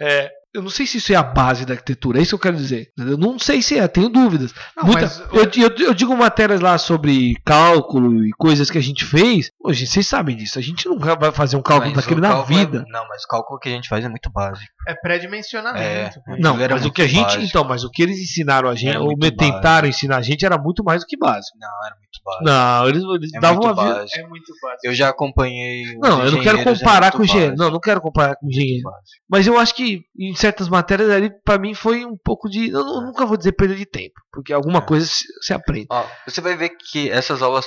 é, eu não sei se isso é a base da arquitetura, é isso que eu quero dizer. Eu não sei se é, tenho dúvidas. Não, Muita- mas eu, eu- eu digo matérias lá sobre cálculo e coisas que a gente fez. Hoje, vocês sabem disso. A gente nunca vai fazer um cálculo Mas daquele o na é- vida. Não, mas o cálculo que a gente faz é muito básico. é pré-dimensionamento. pô. Não, mas o que a gente, básico. então, mas o que eles ensinaram a gente, ou me básico. tentaram ensinar a gente, era muito mais do que básico. Não, era muito básico. Não, eles, eles é davam uma vida. É muito básico. Eu já acompanhei. os Não, eu não quero é comparar com engenheiro. básico. Não, não quero comparar com engenheiro. Básico. Mas eu acho que em certas matérias ali, pra mim, foi um pouco de. Eu, não- nunca vou dizer perda de tempo, porque alguma É. coisa se, se aprende. Ó, você vai ver que essas aulas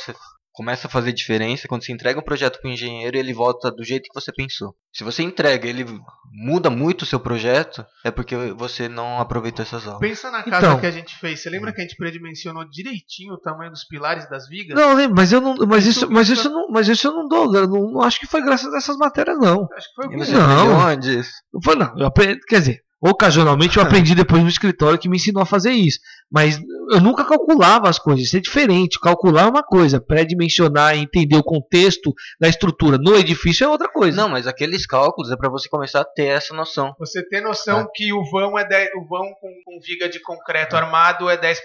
começam a fazer diferença quando você entrega um projeto para o engenheiro e ele volta do jeito que você pensou. Se você entrega e ele muda muito o seu projeto, é porque você não aproveitou essas aulas. Pensa na casa Então. que a gente fez. Você lembra que a gente predimensionou direitinho o tamanho dos pilares das vigas? Não, lembro, mas eu não. Mas Isso- isso, mas isso- não, mas isso eu não dou. Eu não, não acho que foi graças a essas matérias, não. Acho que foi o que você Não. onde isso? Eu falei, não, eu aprendi, quer dizer, ocasionalmente eu aprendi depois no escritório que me ensinou a fazer isso. Mas eu nunca calculava as coisas, isso é diferente. Calcular é uma coisa, pré-dimensionar e entender o contexto da estrutura no edifício é outra coisa. Não, mas aqueles cálculos é para você começar a ter essa noção. Você ter noção que o vão é 10, o vão com, com viga de concreto armado é 10%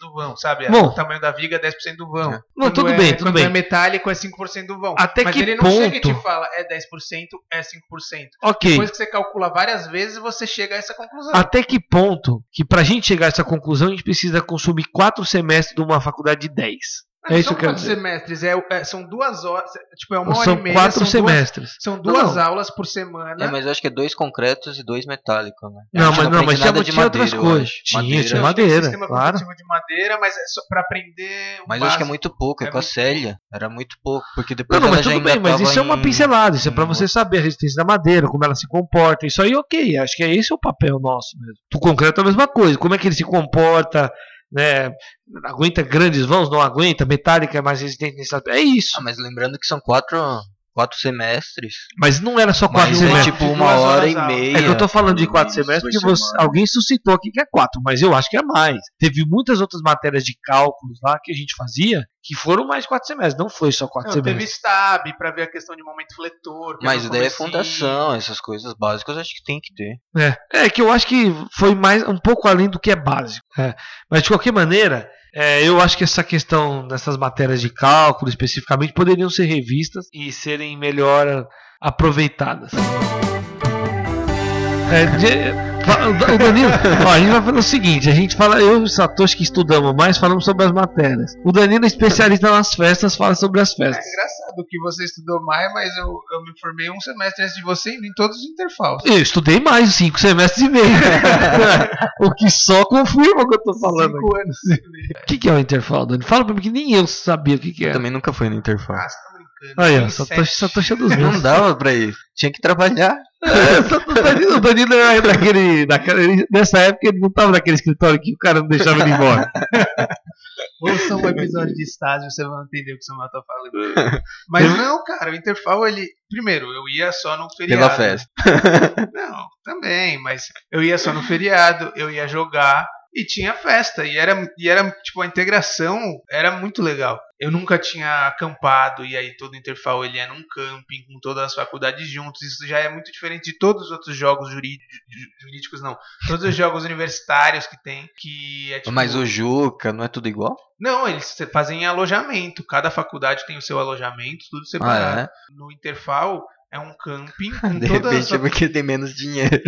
do vão, sabe? Bom. o tamanho da viga é 10% do vão. É. Não, tudo é- bem, tudo quando bem. é metálico é 5% do vão. Até Mas que ele não chega e te fala é 10%, é 5%. ok. Depois que você calcula várias vezes, você chega a essa conclusão. Até que ponto que pra gente chegar a essa conclusão a gente precisa consumir quatro semestres de uma faculdade de 10? Não é isso são que eu quero quantos dizer. semestres? É, é- são duas horas. Tipo, é uma Ou hora são e meia. quatro são duas, semestres. são duas Não. aulas por semana. É, mas eu acho que é dois concretos e dois metálicos, né? Não, mas não, mas tinha, de tinha outras madeira, eu coisas. Tinha, Madeira. tinha Não, madeira, sistema claro. de madeira, mas é só pra aprender. Mas eu acho que é básico. muito pouco, é, É com a Célia. Era muito pouco, porque Não, depois não, ela mas tudo bem, mas isso é uma em- pincelada, isso é pra em você saber a resistência da madeira, como ela se comporta, isso aí ok, acho que é esse o papel nosso mesmo. O concreto é a mesma coisa, como é que ele se comporta, né, aguenta grandes vãos, não aguenta, metálica é mais resistente nesse aspecto, é isso. Ah, mas lembrando que são quatro, quatro semestres. Mas não era só quatro Mas semestres. é tipo uma hora e meia. É que eu tô falando de quatro semestres porque por você- alguém suscitou aqui que é quatro, mas eu acho que é mais. Teve muitas outras matérias de cálculos lá que a gente fazia que foram mais de quatro semestres, não foi só quatro Não, teve semestres. STAB pra ver a questão de momento fletor. que Mas daí é fundação, essas coisas básicas acho que tem que ter. É, é que eu acho que foi mais um pouco além do que é básico. é. Mas de qualquer maneira, é, eu acho que essa questão dessas matérias de cálculo especificamente poderiam ser revistas e serem melhor aproveitadas. É, de- o Danilo, ó, a gente vai fazer o seguinte: a gente fala, eu e o Satoshi que estudamos mais, falamos sobre as matérias. O Danilo é especialista nas festas, fala sobre as É festas. engraçado que você estudou mais, mas eu, eu me formei um semestre antes de você em todos os intervalos. Eu estudei mais cinco semestres e meio. o que só confirma o que eu tô falando. Cinco anos. O que, que é o intervalo, Dani? Fala pra mim que nem eu sabia o que, que Eu é. também nunca fui no interfone. Ah, você tá brincando. Aí, ó, Satoshi. Satoshi é dos Não meus. dava pra ir. Tinha que trabalhar. É, o Danilo, era daquele, daquele. Nessa época ele não tava naquele escritório que o cara não deixava ele embora. Ouça um episódio de estágio, você vai entender o que o Samuel tá falando. Mas não, cara, o Interfall, ele. Primeiro, eu ia só no feriado. Pela festa. Não, também, mas eu ia só no feriado, eu ia jogar e tinha festa. E era, e era tipo, a integração era muito legal. Eu nunca tinha acampado e aí todo o Interfall ele é num camping com todas as faculdades juntos. Isso já é muito diferente de todos os outros jogos jurídicos, jurídicos não. Todos os jogos universitários que tem, que é tipo... Mas o Juca, não é tudo igual? Não, eles fazem alojamento. Cada faculdade tem o seu alojamento, tudo separado. Ah, No Interfall é um camping com De todas repente é as porque tem menos dinheiro.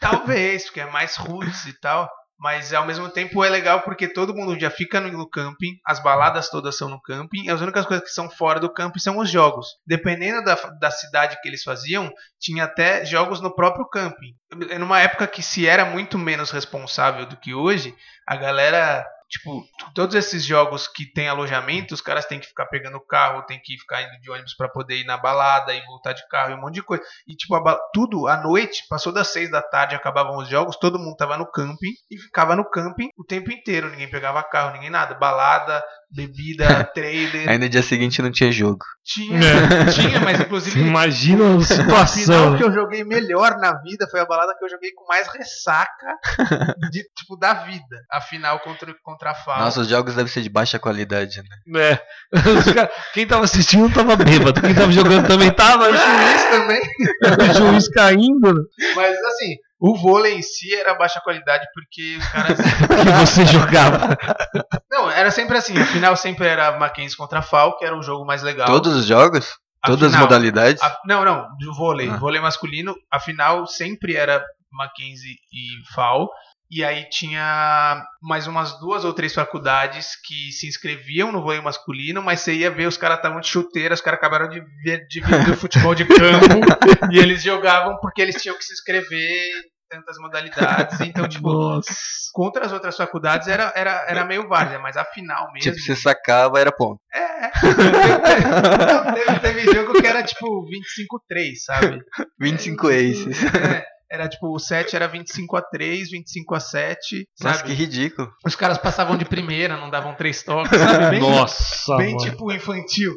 Talvez, porque é mais roots e tal. Mas ao mesmo tempo é legal porque todo mundo já fica no, camping, as baladas todas são no camping, e as únicas coisas que são fora do camping são os jogos. Dependendo da, da cidade que eles faziam, tinha até jogos no próprio camping. É numa época que se era muito menos responsável do que hoje, a galera. Tipo, todos esses jogos que tem alojamento, os caras têm que ficar pegando carro, tem que ficar indo de ônibus pra poder ir na balada e voltar de carro e um monte de coisa. E tipo, a tudo à noite, passou das seis da tarde, acabavam os jogos, todo mundo tava no camping e ficava no camping o tempo inteiro. Ninguém pegava carro, ninguém nada. Balada, bebida, trailer. Aí no dia seguinte não tinha jogo. Tinha, É. tinha, mas inclusive imagina a a final situação. que eu joguei melhor na vida foi a balada que eu joguei com mais ressaca de, tipo, da vida. A final contra, contra a FAO. Nossa, os jogos devem ser de baixa qualidade, né? É. Cara- Quem tava assistindo tava bêbado. Quem tava jogando também tava. o juiz também. O juiz caindo. Mas assim, o vôlei em si era baixa qualidade porque os caras. Que você jogava. Não, era sempre assim. A final sempre era Mackenzie contra FAO, que era o jogo mais legal. Todos os jogos? A Todas as final- modalidades? a- não, não, do vôlei. Ah. Vôlei masculino, a final sempre era Mackenzie e FAO. E aí tinha mais umas duas ou três faculdades que se inscreviam no vôlei masculino, mas você ia ver, os caras estavam de chuteira, os caras acabaram de ver, de ver o futebol de campo, e eles jogavam porque eles tinham que se inscrever em tantas modalidades. Então, tipo, Nossa. contra as outras faculdades era, era, era meio várzea, mas a final mesmo. Tipo, você sacava, era ponto. É, Não, teve, teve jogo que era tipo 25-3, sabe? 25 aces. É, era tipo, o 7 era 25 a 3, 25 a 7, Nossa, sabe? que ridículo. Os caras passavam de primeira, não davam três toques, sabe? Bem, Nossa. bem mano. tipo infantil.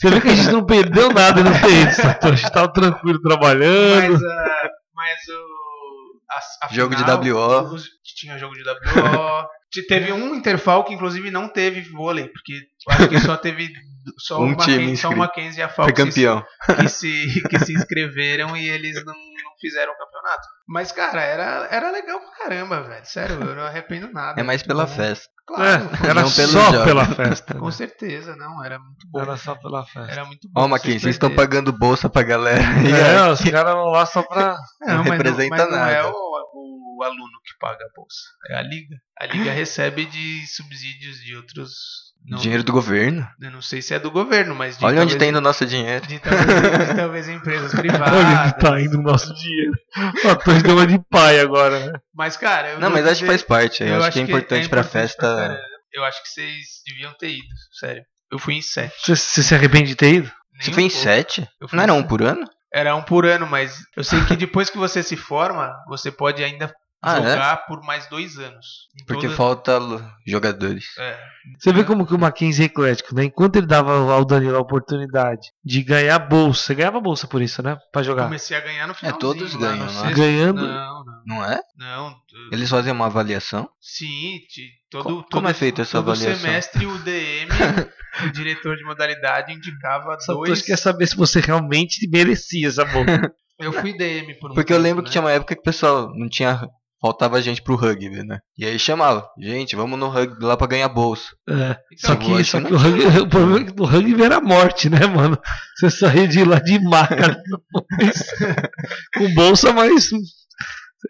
Você vê que a gente não perdeu nada no Satoshi. A gente tava tranquilo trabalhando. Mas, ah, mas o. a- a Jogo de final, WO. os- Tinha jogo de WO. Te- Teve um Interfall que inclusive não teve vôlei, porque eu acho que só teve só Um o time Mackenzie, só. Mackenzie e a FAO Foi que se- que se, que se inscreveram e eles não fizeram o campeonato. Mas, cara, era, era legal pra caramba, velho. Sério, eu não arrependo nada. É mais pela festa. Claro, É, era Não só jogos. pela festa. com né? certeza, não, era muito bom. Era só pela festa. Era muito bom. Ó, Maquin, vocês estão pagando bolsa pra galera. É, os caras vão lá só pra. Não, não representa mas não nada. é o, o aluno que paga a bolsa, é a liga. A liga recebe de subsídios de outros. Não, Dinheiro do governo? Eu não sei se é do governo, mas de Olha onde talvez- tá indo o nosso dinheiro. De talvez, de talvez empresas privadas. Onde que tá indo o nosso dinheiro? O Satoshi deu uma de pai agora, né? Mas, cara, eu Não, mas acho que faz parte. Eu acho, que é importante pra importante festa. caramba. Eu acho que vocês deviam ter ido, sério. Eu fui em sete. Você, você se arrepende de ter ido? Nem Você um foi em pouco. sete? Eu fui Não em era um por ano? Era um por ano, mas eu sei que depois que você se forma, você pode ainda Ah, é? jogar por mais dois anos. Em Porque toda- falta jogadores. É. Você vê como que o Mackenzie é eclético, né? Enquanto ele dava ao Danilo a oportunidade de ganhar bolsa, você ganhava bolsa por isso, né? Pra jogar. Comecei a ganhar no final. todos ganham, né? Ganhando. Não, não. Não é? Não. Eles fazem uma avaliação? Sim, todo, Co- todo, como é feita essa todo avaliação? semestre o DM, o diretor de modalidade, indicava Satoshi dois. quer saber se você realmente merecia essa bolsa. Eu fui DM por um Porque eu tempo, lembro que né? tinha uma época que o pessoal não tinha. Faltava gente pro rugby, né? E aí chamava, gente, vamos no rugby lá pra ganhar bolsa. É. Só que, só que o, rugby, o problema é que o rugby era a morte, né, mano? Você saía de lá de maca com bolsa, mas. Sei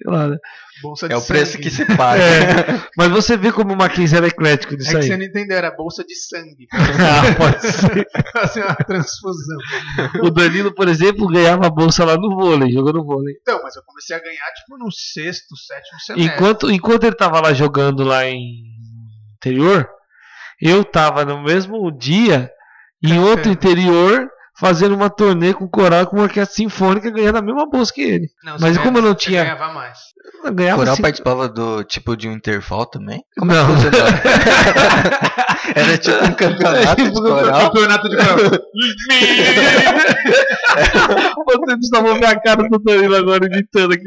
lá, né? Bolsa de É o preço sangue. que se paga. É. Mas você vê como o Mackenzie era eclético É disso que aí. você não entendeu, era bolsa de sangue. Ah, pode ser. fazer uma transfusão. O Danilo, por exemplo, ganhava bolsa lá no vôlei, jogando vôlei. Então, mas eu comecei a ganhar, tipo, no sexto, sétimo semestre. Enquanto, enquanto ele tava lá jogando lá em interior, eu tava no mesmo dia em Café. outro interior fazendo uma turnê com coral com uma orquestra sinfônica ganhando a mesma bolsa que ele. Não, mas como eu não você tinha- ganhava mais. ganhava Coral assim- participava do tipo de um intervalo também? Não. Era tipo um campeonato de coral. Campeonato de coral. Vocês estavam ver a cara do Danilo agora imitando aqui.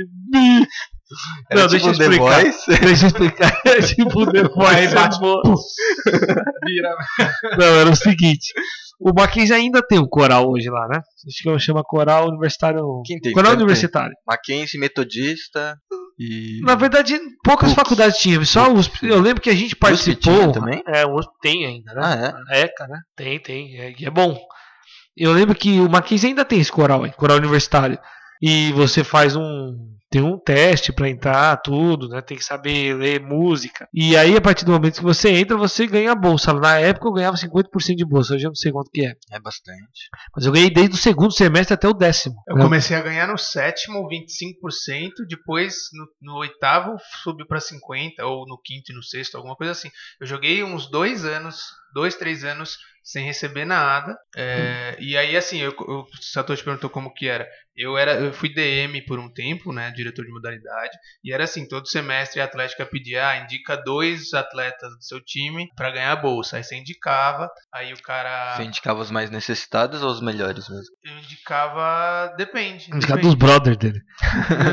Era Não, tipo deixa eu The explicar. Voice. Deixa eu explicar. É tipo o The Aí Voice. bate, é. Vira. Não, era o seguinte. O Mackenzie ainda tem um coral hoje lá, né? Acho que chama Coral Universitário. Quem tem? Coral. Universitário. Mackenzie, Metodista e. Na verdade, poucas faculdades tinham. Só. Eu lembro que a gente participou. também? É, o USP tem ainda, né? Ah, é? A ECA, né? Tem, tem. É, é bom. Eu lembro que o Mackenzie ainda tem esse coral aí, coral universitário. E você faz um. Tem um teste pra entrar, tudo, né? Tem que saber ler música. E aí, a partir do momento que você entra, você ganha a bolsa. Na época eu ganhava 50% de bolsa, hoje eu não sei quanto que é. É bastante. Mas eu ganhei desde o segundo semestre até o décimo. Eu né? comecei a ganhar no sétimo, 25%, depois no, no oitavo subiu pra 50%, ou no quinto e no sexto, alguma coisa assim. Eu joguei uns dois anos, dois, três anos, sem receber nada. É, E aí, assim, eu, eu, o Satoshi perguntou como que era. Eu, era. eu fui DM por um tempo, né, diretor de modalidade, e era assim, todo semestre a Atlética pedia, ah, indica dois atletas do seu time pra ganhar a bolsa. Aí você indicava, aí o cara... Você indicava os mais necessitados ou os melhores mesmo? Eu indicava... Depende. Indicado depende. dos brothers dele.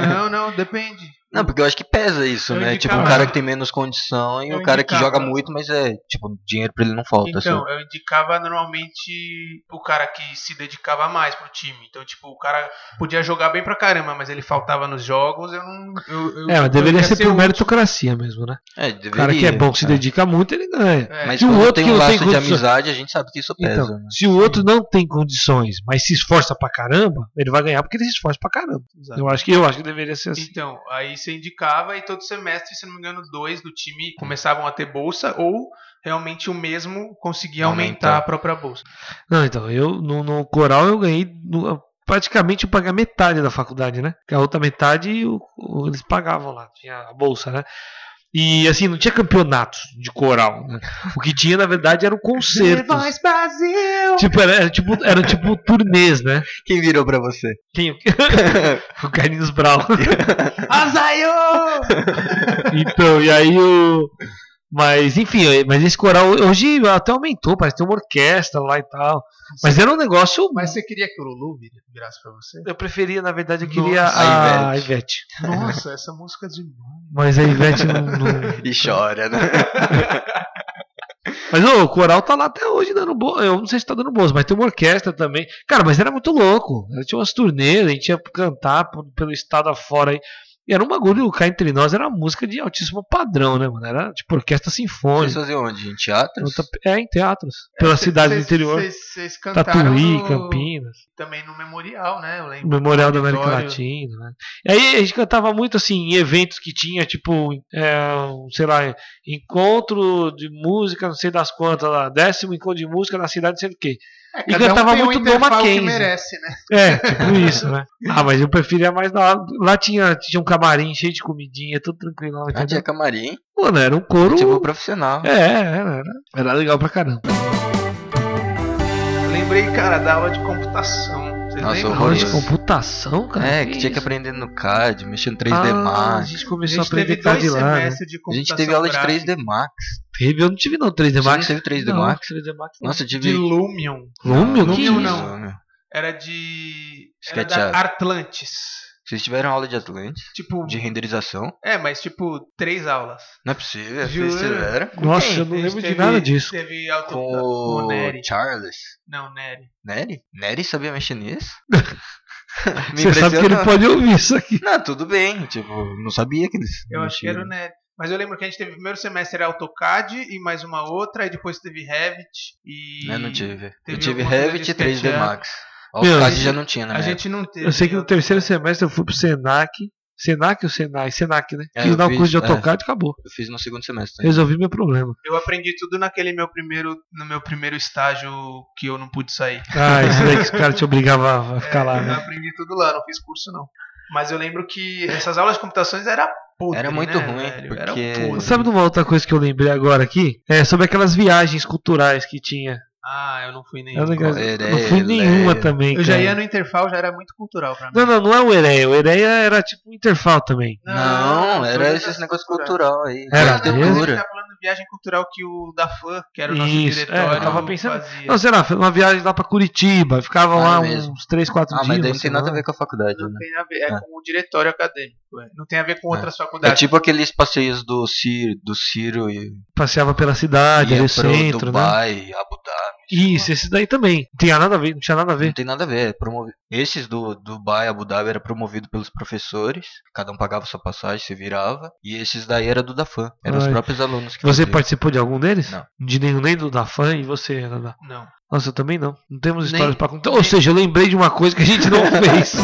Não, não, depende. Não, porque eu acho que pesa isso, Eu né? Tipo, indicava- um cara que tem menos condição e Eu o cara que indicava- joga muito, mas é, tipo, dinheiro pra ele não falta. Então, assim. eu indicava normalmente o cara que se dedicava mais pro time. Então, tipo, o cara podia jogar bem pra caramba, mas ele faltava nos jogos, eu não. Eu, eu, É, mas deveria ia ser por útil. meritocracia mesmo, né? É, O deveria. cara que é bom, que se é. dedica muito, ele ganha. É, Mas Se o outro tem que um não laço tem de condições- amizade, a gente sabe que isso pesa. Então, né? se o outro não tem condições, mas se esforça pra caramba, ele vai ganhar porque ele se esforça pra caramba. Exato. Eu acho que eu acho que deveria ser assim. Então, aí você indicava e todo semestre, se não me engano, dois do time começavam a ter bolsa ou realmente o mesmo conseguia aumentar, Aumentar. a própria bolsa. Não, então, eu no, no coral eu ganhei no- praticamente eu paguei metade da faculdade, né? Que a outra metade o- o- eles pagavam lá, tinha a bolsa, né? E assim, não tinha campeonatos de coral, né? O que tinha, na verdade, eram concertos. Brasil! Tipo, era, era tipo, era tipo turnês, né? Quem virou pra você? Quem, o Carlinhos Brown. Azaio! Então, e aí o. Mas, enfim, mas esse coral hoje até aumentou, parece que tem uma orquestra lá e tal. Mas era um negócio. Mas você queria que o Lulu vir- virasse pra você? Eu preferia, na verdade, eu queria Nossa, a, a a Ivete. Nossa, essa música é demais. Mas a Ivete não. não- E chora, né? Mas ô, o coral tá lá até hoje dando boa. Eu não sei se tá dando boas, mas tem uma orquestra também. Cara, mas era muito louco. Tinha umas turnês, a gente ia cantar pelo estado afora aí. E era um bagulho, cá entre nós, era música de altíssimo padrão, né, mano? Era tipo orquestra Vocês sinfônica. faziam onde? Em teatros? É, em teatros. Pela cidade do interior. Vocês cantaram Tatuí, no- Campinas. também no Memorial, né? Eu lembro. Memorial da América. Latina, né? E aí a gente cantava muito assim em eventos que tinha, tipo, é, sei lá, encontro de música, não sei das quantas lá, décimo encontro de música na cidade, não sei do quê. É, E cantava o muito do intervalo que Mackenzie. merece, né? É, tipo isso, né? Ah, mas eu preferia mais da Lá tinha, tinha um camarim cheio de comidinha, tudo tranquilo. Ah, entendeu? tinha camarim. Mano, era um couro. Tipo profissional. É, era, era, era legal pra caramba. Eu lembrei, cara, da aula de computação. Nossa? Aula de computação, cara. É, que tinha que isso? aprender no CAD, mexendo 3D ah, A Max. gente A começou a, gente teve aprender CAD lá. Né? de A gente teve aula de gráfica. 3D Max. Teve, eu não tive não 3D Você não Max. teve 3D Não, Max? 3D Max não. Nossa, eu De tive. Lumion. Lumion? Não, Que Lumion não. Era de. Era SketchUp. da Atlantis. Vocês tiveram aula de Atlantis? Tipo. De renderização? É, mas tipo, três aulas. Não é possível, Juro. vocês tiveram? Nossa, Quem? eu não lembro de teve- nada disso. Teve auto... Com o Nery. Charles. Não, Nery. Nery? Nery sabia mexer nisso? Me Você sabe que ele pode ouvir isso aqui. Não, tudo bem. Tipo, não sabia que eles. Eu acho que era o Nery. Mas eu lembro que a gente teve o primeiro semestre AutoCAD e mais uma outra, aí depois teve Revit e. Eu não tive. Teve eu tive Revit de e 3D SketchUp. Max. Meu, a gente- já não tinha na A gente não teve. Eu sei que no eu- terceiro semestre eu fui pro Senac. Senac ou Senai? Senac, né? É, Fiz eu lá o curso de é. AutoCAD e acabou. Eu fiz no segundo semestre. Resolvi meu problema. Eu aprendi tudo naquele meu primeiro. No meu primeiro estágio que eu não pude sair. Ah, isso daí que os caras te obrigavam a ficar É, lá, Eu né? aprendi tudo lá, não fiz curso não. Mas eu lembro que essas aulas de computações era podre, Era muito né, ruim, velho? Era porque- podre. Sabe de uma outra coisa que eu lembrei agora aqui? É sobre aquelas viagens culturais que tinha Ah, eu não fui É nenhum. legal. Heréia, Não fui nenhuma também. Eu já cara. ia no Interfal, já era muito cultural pra mim. Não, não, não é o Hereia. O Hereia era tipo um interfal também. Não, era todas esses negócios culturais. cultural aí. Era Ah, não, a gente tá falando de viagem cultural que o da fã, que era o nosso Isso, diretório, é, eu tava pensando- fazia. Não, sei lá, foi uma viagem lá pra Curitiba. Ficavam Ah, lá é uns mesmo. 3, 4 Ah, dias. mas daí não tem nada a ver com a faculdade, Não né? tem a ver, é É. com o diretório acadêmico. é. Não tem a ver com É. outras É faculdades. tipo aqueles passeios do Ciro, do Ciro e Passeava pela cidade, ia pro centro, né? Dubai, Abu Dhabi. Isso, esse daí também. Não tinha nada a ver, não tinha nada a Não ver. tem nada a ver. É promovi... Esses do Dubai, Abu Dhabi era promovido pelos professores. Cada um pagava sua passagem, se virava. E esses daí era do Dafan. Eram os Ai. próprios alunos que Você faziam. participou de algum deles? Não. De nenhum, nem do da fã e você, Nada? Não. Nossa, eu também não. Não temos histórias pra contar. nem- Ou seja, eu lembrei de uma coisa que a gente não fez.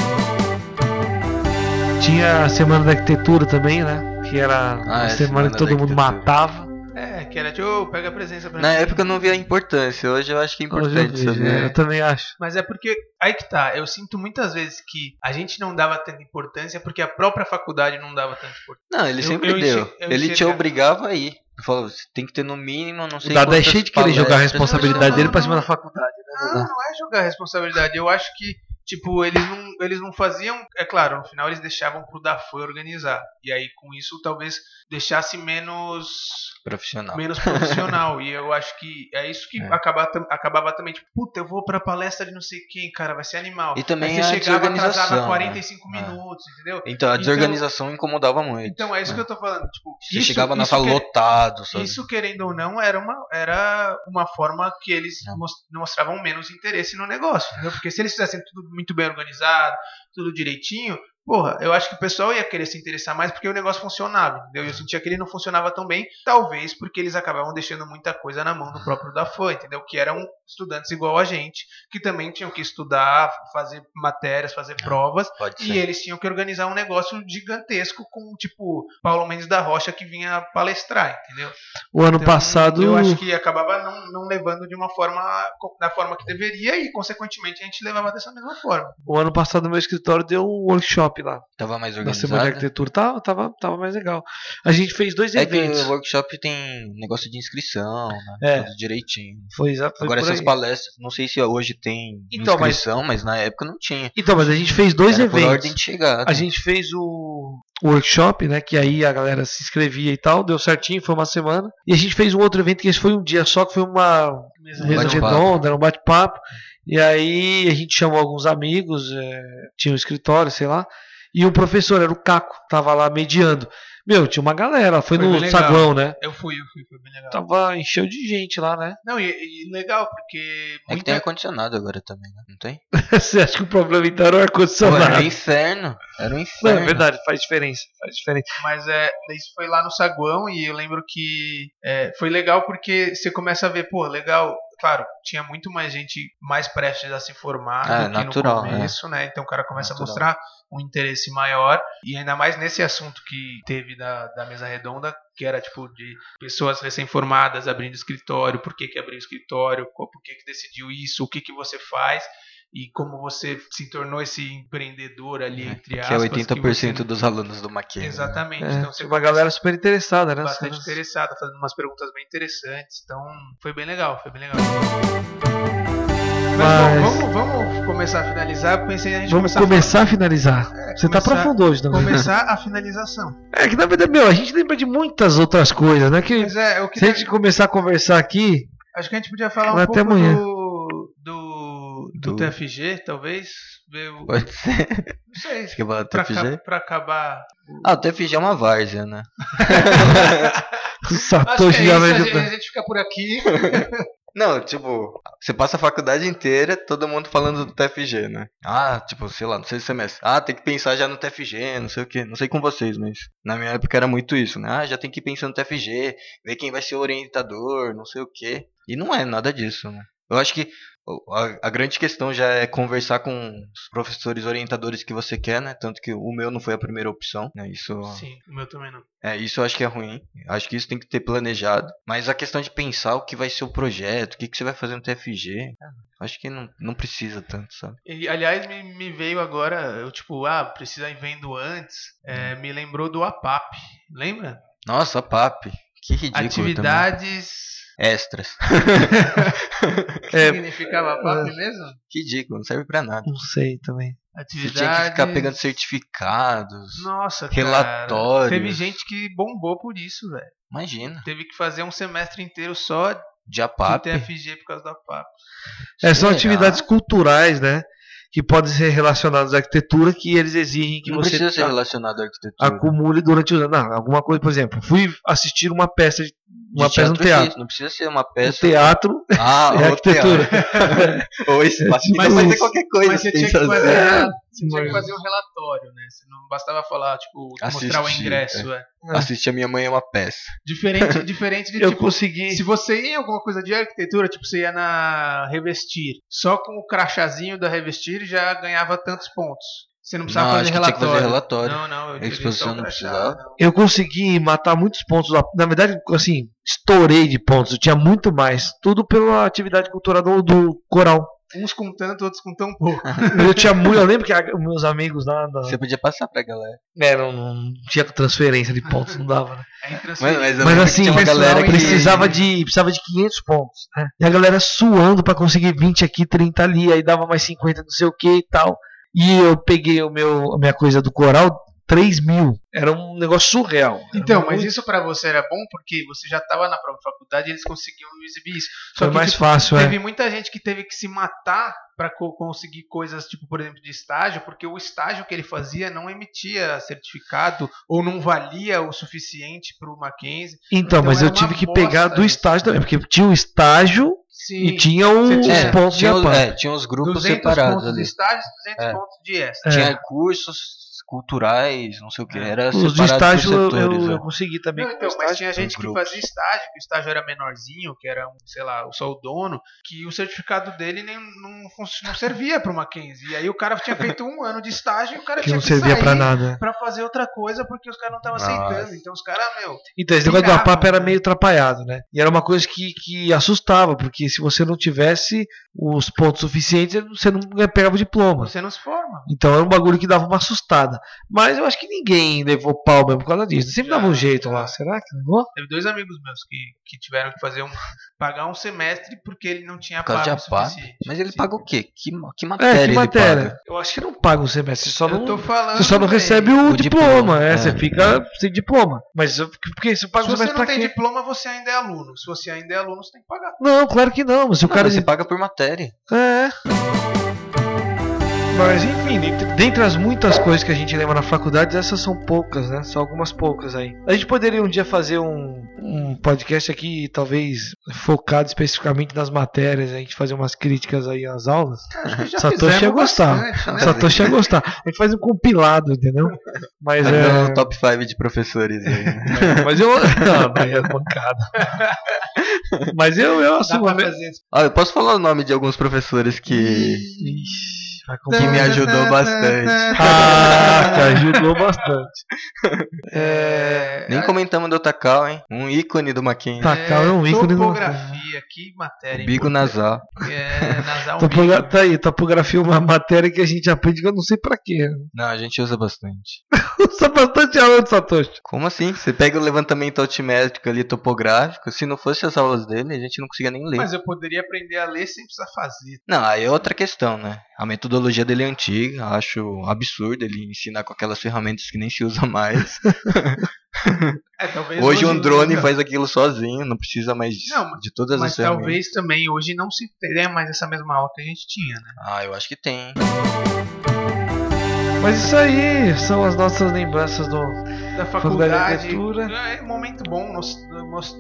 Tinha a semana da arquitetura também, né? Que era Ah, a é, semana Semana que todo mundo matava. É, que era tipo, "Ô, pega a presença pra Na mim. época eu não via a importância. Hoje eu acho que é Hoje eu importante vejo, saber. é, Eu também acho. Mas é porque, aí que tá, eu sinto muitas vezes que a gente não dava tanta importância porque a própria faculdade não dava tanta importância. Não, ele Eu- sempre eu deu. ele te obrigava a ir. Ele falou, você tem que ter no mínimo, não sei O Dado é cheio de querer jogar a responsabilidade Não, dele pra cima da faculdade. Não, não é jogar a responsabilidade. Eu acho que, tipo, eles não, eles não faziam. É claro, no final eles deixavam pro Dafan organizar. E aí, com isso, talvez deixasse menos. Profissional. menos profissional. e eu acho que é isso que É. acaba, tam- acabava também, tipo, puta, eu vou pra palestra de não sei quem, cara, vai ser animal. E também Aí você a chegava atrasado desorganização, a 45 né? minutos, entendeu? Então, a Então- desorganização incomodava muito. Então é isso né? que eu tô falando. Tipo, Você isso, chegava na sala que- lotado, sabe? Isso, querendo ou não, era uma, era uma forma que eles mos- mostravam menos interesse no negócio, entendeu? Porque se eles fizessem tudo muito bem organizado, tudo direitinho, porra, eu acho que o pessoal ia querer se interessar mais porque o negócio funcionava, entendeu? E eu sentia que ele não funcionava tão bem, talvez porque eles acabavam deixando muita coisa na mão do próprio da fã, entendeu? Que eram estudantes igual a gente, que também tinham que estudar, fazer matérias, fazer provas, Pode e eles tinham que organizar um negócio gigantesco com, tipo, Paulo Mendes da Rocha que vinha palestrar, entendeu? O ano Então, passado. Eu acho que acabava não, não levando de uma forma da forma que deveria e, consequentemente, a gente levava dessa mesma forma. O ano passado meu escritório deu um workshop lá. Tava mais Da semana de organizado. arquitetura. Tava, tava, tava mais legal. A gente fez dois É que eventos. o workshop tem negócio de inscrição, né? É. Tudo direitinho. Foi, exa- foi Agora por essas aí. palestras, não sei se hoje tem Então, mas- inscrição, mas... na época não tinha. Então, mas a gente fez dois Era por eventos. ordem de chegada. A gente fez o workshop, né? Que aí a galera se inscrevia e tal, deu certinho, foi uma semana. E a gente fez um outro evento que esse foi um dia só, que foi uma Mesa bate-papo. redonda, era um bate-papo. E aí a gente chamou alguns amigos, é, tinha um escritório, sei lá. E um professor, era o Caco, tava lá mediando. Meu, tinha uma galera, foi, Foi no saguão, né? Eu fui, eu fui, foi bem legal. Tava, encheu de gente lá, né? Não, e, e legal, porque É que muita- tem ar-condicionado agora também, né? Não tem? Você acha que o problema então era o ar-condicionado? era um inferno. Era um Não, inferno. é verdade, faz diferença, faz diferença. Mas é, isso foi lá no saguão e eu lembro que é, foi legal porque você começa a ver, pô, legal. Claro, tinha muito mais gente mais prestes a se formar Ah, do que natural, no começo, né? Então o cara começa Natural. a mostrar um interesse maior. E ainda mais nesse assunto que teve da, da mesa redonda, que era tipo de pessoas recém-formadas abrindo escritório, por que, que abriu escritório, por que, que decidiu isso, o que, que você faz. E como você se tornou esse empreendedor ali, entre Que é aspas. 80% você... dos alunos do Mackenzie. né? Exatamente. É, então você uma galera super interessada, né? bastante interessada, fazendo umas perguntas bem interessantes. Então, foi bem legal, foi bem legal. Mas, Mas- bom, vamos, vamos começar a finalizar. Pensei a gente Vamos começar, começar a finalizar. a, Você tá começar- profundo hoje, não? Começar a finalização. É que na verdade, meu, a gente lembra de muitas outras coisas, né? Que Mas é, eu se a gente começar a conversar aqui, acho que a gente podia falar um até pouco amanhã. do, do, do TFG, talvez. Pode ser. não sei, Você quer falar do pra, TFG? pra acabar. Ah, o TFG é uma várzea, né? o Satoshi já vai a gente, ajudar. a gente fica por aqui. Não, tipo, você passa a faculdade inteira, todo mundo falando do TFG, né? Ah, tipo, sei lá, não sei se semestre. Ah, tem que pensar já no TFG, não sei o que. Não sei com vocês, mas na minha época era muito isso, né? Ah, já tem que pensar no TFG, ver quem vai ser o orientador, não sei o que. E não é nada disso, né? Eu acho que a, a grande questão já é conversar com os professores orientadores que você quer, né? Tanto que o meu não foi a primeira opção, né? Isso Sim, o meu também não. é, isso eu acho que é ruim. Acho que isso tem que ter planejado. Mas a questão de pensar o que vai ser o projeto, o que, que você vai fazer no TFG, acho que não, não precisa tanto, sabe? E, aliás, me, me veio agora, eu tipo, ah, precisa ir vendo antes. é, me lembrou do APAP. Lembra? Nossa, PAP. Que ridículo também. Extras. É, Significava PAP mesmo? Ridículo, não serve pra nada. não sei também. Você tinha que ficar pegando certificados. Nossa, relatórios. Cara. Teve gente que bombou por isso, velho. Imagina, Teve que fazer um semestre inteiro só de de APAP. TFG por causa da PAP. É, são atividades culturais, né? Que podem ser relacionadas à arquitetura que eles exigem que Não você precisa ser relacionado à arquitetura. acumule durante o ano. Não, alguma coisa, por exemplo, fui assistir uma peça, de- uma De peça no teatro. Não precisa ser uma O peça. teatro Ah, é o arquitetura. teatro. Ou espaço. Mas Mas fazer isso- qualquer coisa Mas você sem tinha que fazer, fazer. você tinha que fazer um relatório, né? Você não bastava falar, tipo, mostrar o Assistir, ingresso. É. Assistir a minha mãe é uma peça. Diferente, diferente de Eu tipo. consegui. Se você ia em alguma coisa de arquitetura, tipo, você ia na Revestir, só com o crachazinho da Revestir já ganhava tantos pontos. Você não precisava Não, fazer acho que tinha que relatório. fazer relatório. Não, não, eu queria Exposição não precisava. Eu consegui matar muitos pontos. lá. Na verdade, assim, estourei de pontos. Eu tinha muito mais. Tudo pela atividade cultural do, do coral. Uns com tanto, outros com tão pouco. Eu tinha muito. Eu lembro que a- os meus amigos lá. Da, Você podia passar pra galera. é, não, não tinha transferência de pontos, não dava, né? É. Mas, Mas que assim, tinha uma pessoal galera que precisava de precisava de 500 pontos, né? E a galera suando pra conseguir 20 aqui, 30 ali, aí dava mais 50, não sei o que e tal. E eu peguei o meu a minha coisa do coral, 3 mil. Era um negócio surreal. Então, mas isso pra você era bom porque você já estava na própria faculdade e eles conseguiam exibir isso. Só foi mais tipo, fácil, é. teve muita gente que teve que se matar pra co- conseguir coisas, tipo, por exemplo, de estágio, porque o estágio que ele fazia não emitia certificado ou não valia o suficiente pro Mackenzie. Então, então mas eu tive que pegar do estágio também, porque tinha o estágio Sim. e tinha os tinha- É, pontos de tinha, os- APA. é, tinha os grupos 200 separados pontos de ali. estágio, 200 É. pontos de extra. É. Tinha cursos culturais, não sei o que. É. Era Os de estágio eu, eu, é. eu consegui também. Não, então, mas tinha gente que fazia estágio, que o estágio era menorzinho, que era, um, sei lá, só o dono, que o certificado dele nem, não, não servia pro Mackenzie. E aí o cara tinha feito um ano de estágio e o cara que tinha não que servia sair pra nada. pra fazer outra coisa porque os caras não estavam aceitando. Então os caras, meu, Então, esse negócio do APAP era né? meio atrapalhado, né? E era uma coisa que, que assustava, porque se você não tivesse os pontos suficientes, você não pegava o diploma. você não se forma. Então era um bagulho que dava uma assustada. Mas eu acho que ninguém levou pau mesmo por causa disso. Sempre Já, dava um jeito já. lá. Será que levou? Teve dois amigos meus que, que tiveram que fazer um. pagar um semestre porque ele não tinha pago o suficiente. Mas ele Sim. paga o quê? Que, ma- que matéria É, que ele matéria. paga? Eu acho que não paga o semestre, só Eu não. falando. Você só não velho. recebe o, O diploma, diploma, é, é. Você fica sem diploma. Mas porque você paga Se você semestre não pra tem quê? diploma, você ainda é aluno. Se você ainda é aluno, você tem que pagar. Não, claro que não. Mas se o Não, cara. você paga por matéria. É. Mas enfim, dentre, dentre as muitas coisas que a gente lembra na faculdade, essas são poucas, né? Só algumas poucas aí. A gente poderia um dia fazer um, um podcast aqui, talvez focado especificamente nas matérias, a gente fazer umas críticas aí às aulas. Já Satoshi ia gostar. bastante, né? Satoshi ia gostar. A gente faz um compilado, entendeu? Mas Fazer é. um top 5 de professores aí. né? Mas eu. Não, aí é mancada. Mas eu, eu assumo. isso. Ó, eu posso falar o nome de alguns professores que, Ixi, que me ajudou bastante. Ah, que ajudou bastante. É. Nem comentamos do Otakal, hein? Um ícone do Mackenzie. Takal é um ícone do- Topografia, que matéria. Bigo nasal. É, nasal Topogra... bico. Tá aí, topografia é uma matéria que a gente aprende que eu não sei pra quê. Não, a gente usa bastante. Usa bastante aonde, Satoshi? Como assim? Você pega o levantamento altimétrico ali, topográfico. Se não fosse as aulas dele, a gente não conseguia nem ler. Mas eu poderia aprender a ler sem precisar fazer. Não, aí é outra questão, né? A metodologia dele é antiga, acho absurdo ele ensinar com aquelas ferramentas que nem se usa mais. É, Hoje um drone não. faz aquilo sozinho, não precisa mais de, Não, mas- de todas Mas as ferramentas. talvez também hoje não se tenha mais essa mesma aula que a gente tinha, né? Ah, eu acho que tem. Mas isso aí são as nossas lembranças do. Da Faculdade de faculdade. Arquitetura. É um momento bom. Nos,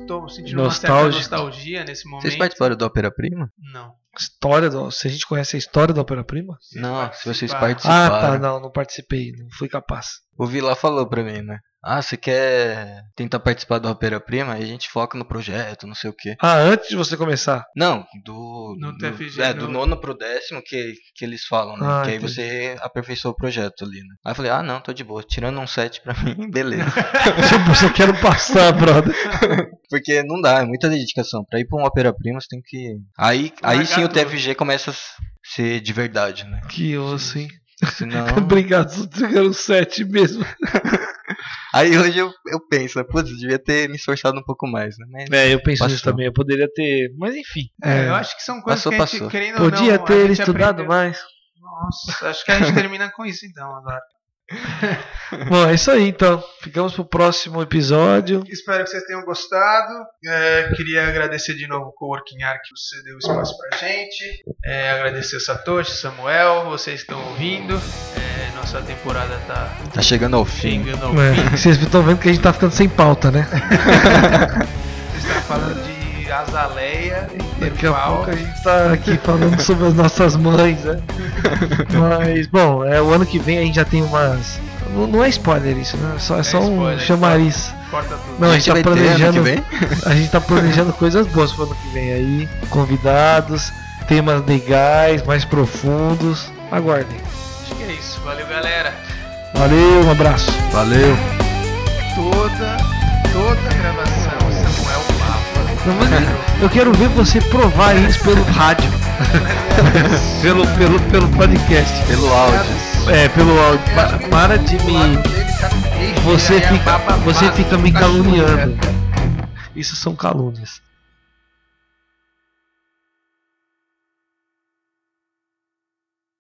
tô sentindo uma certa nostalgia nesse momento. Vocês participaram do Ópera Prima? Não. História do. Se a gente conhece a história da Ópera Prima? Se não, se vocês participar. Ah, participaram. tá, não, não participei, não fui capaz. O Vila falou pra mim, né? Ah, você quer tentar participar do Ópera Prima? Aí a gente foca no projeto, não sei o quê. Ah, antes de você começar. Não, do. No do- TFG, é, no- do nono pro décimo que, que eles falam, né? Ah, que aí entendi. você aperfeiçoa o projeto ali, né? Aí eu falei, ah, não, tô de boa. Tirando um 7 pra mim, beleza. Tipo, só quero passar, brother. Porque não dá, é muita dedicação. Pra ir pra um Ópera Prima, você tem que. Aí, aí sim o. TFG começa a ser de verdade, né? Que osso, hein? Senão. Obrigado, só quero sete mesmo. Aí hoje eu, eu penso, né, putz, devia ter me esforçado um pouco mais, né? Mas É, eu penso nisso também. Eu poderia ter. Mas enfim. É, é, eu acho que são coisas Passou, que a gente, passou. querendo ou podia não, a ter gente estudado aprendeu. mais. Nossa, acho que a gente termina com isso então agora. Bom, é isso aí então. Ficamos pro próximo episódio. Espero que vocês tenham gostado. É, queria agradecer de novo o Coworking Arc que você deu espaço pra gente. É, agradecer o Satoshi, Samuel, vocês que estão ouvindo. É, nossa temporada tá tá chegando ao fim. chegando ao É, fim. vocês estão vendo que a gente tá ficando sem pauta, né? Vocês estão falando de Azaleia, Daqui a pouco a gente tá aqui falando sobre as nossas mães, né? Mas, bom, é, o ano que vem a gente já tem umas. Não, não é spoiler isso, né? Só, é só um spoiler, chamariz. Corta tudo. Não, a gente tá vai ter ano planejando. A gente tá planejando coisas boas pro ano que vem aí. Convidados, temas legais, mais profundos. Aguardem. Acho que é isso. Valeu, galera. Valeu, um abraço. Valeu. Toda, toda gravação, Eu quero ver você provar isso pelo rádio. pelo, pelo, pelo podcast. Pelo áudio. É, pelo áudio. Pa- para de me. Você fica, você fica me caluniando. Isso são calúnias.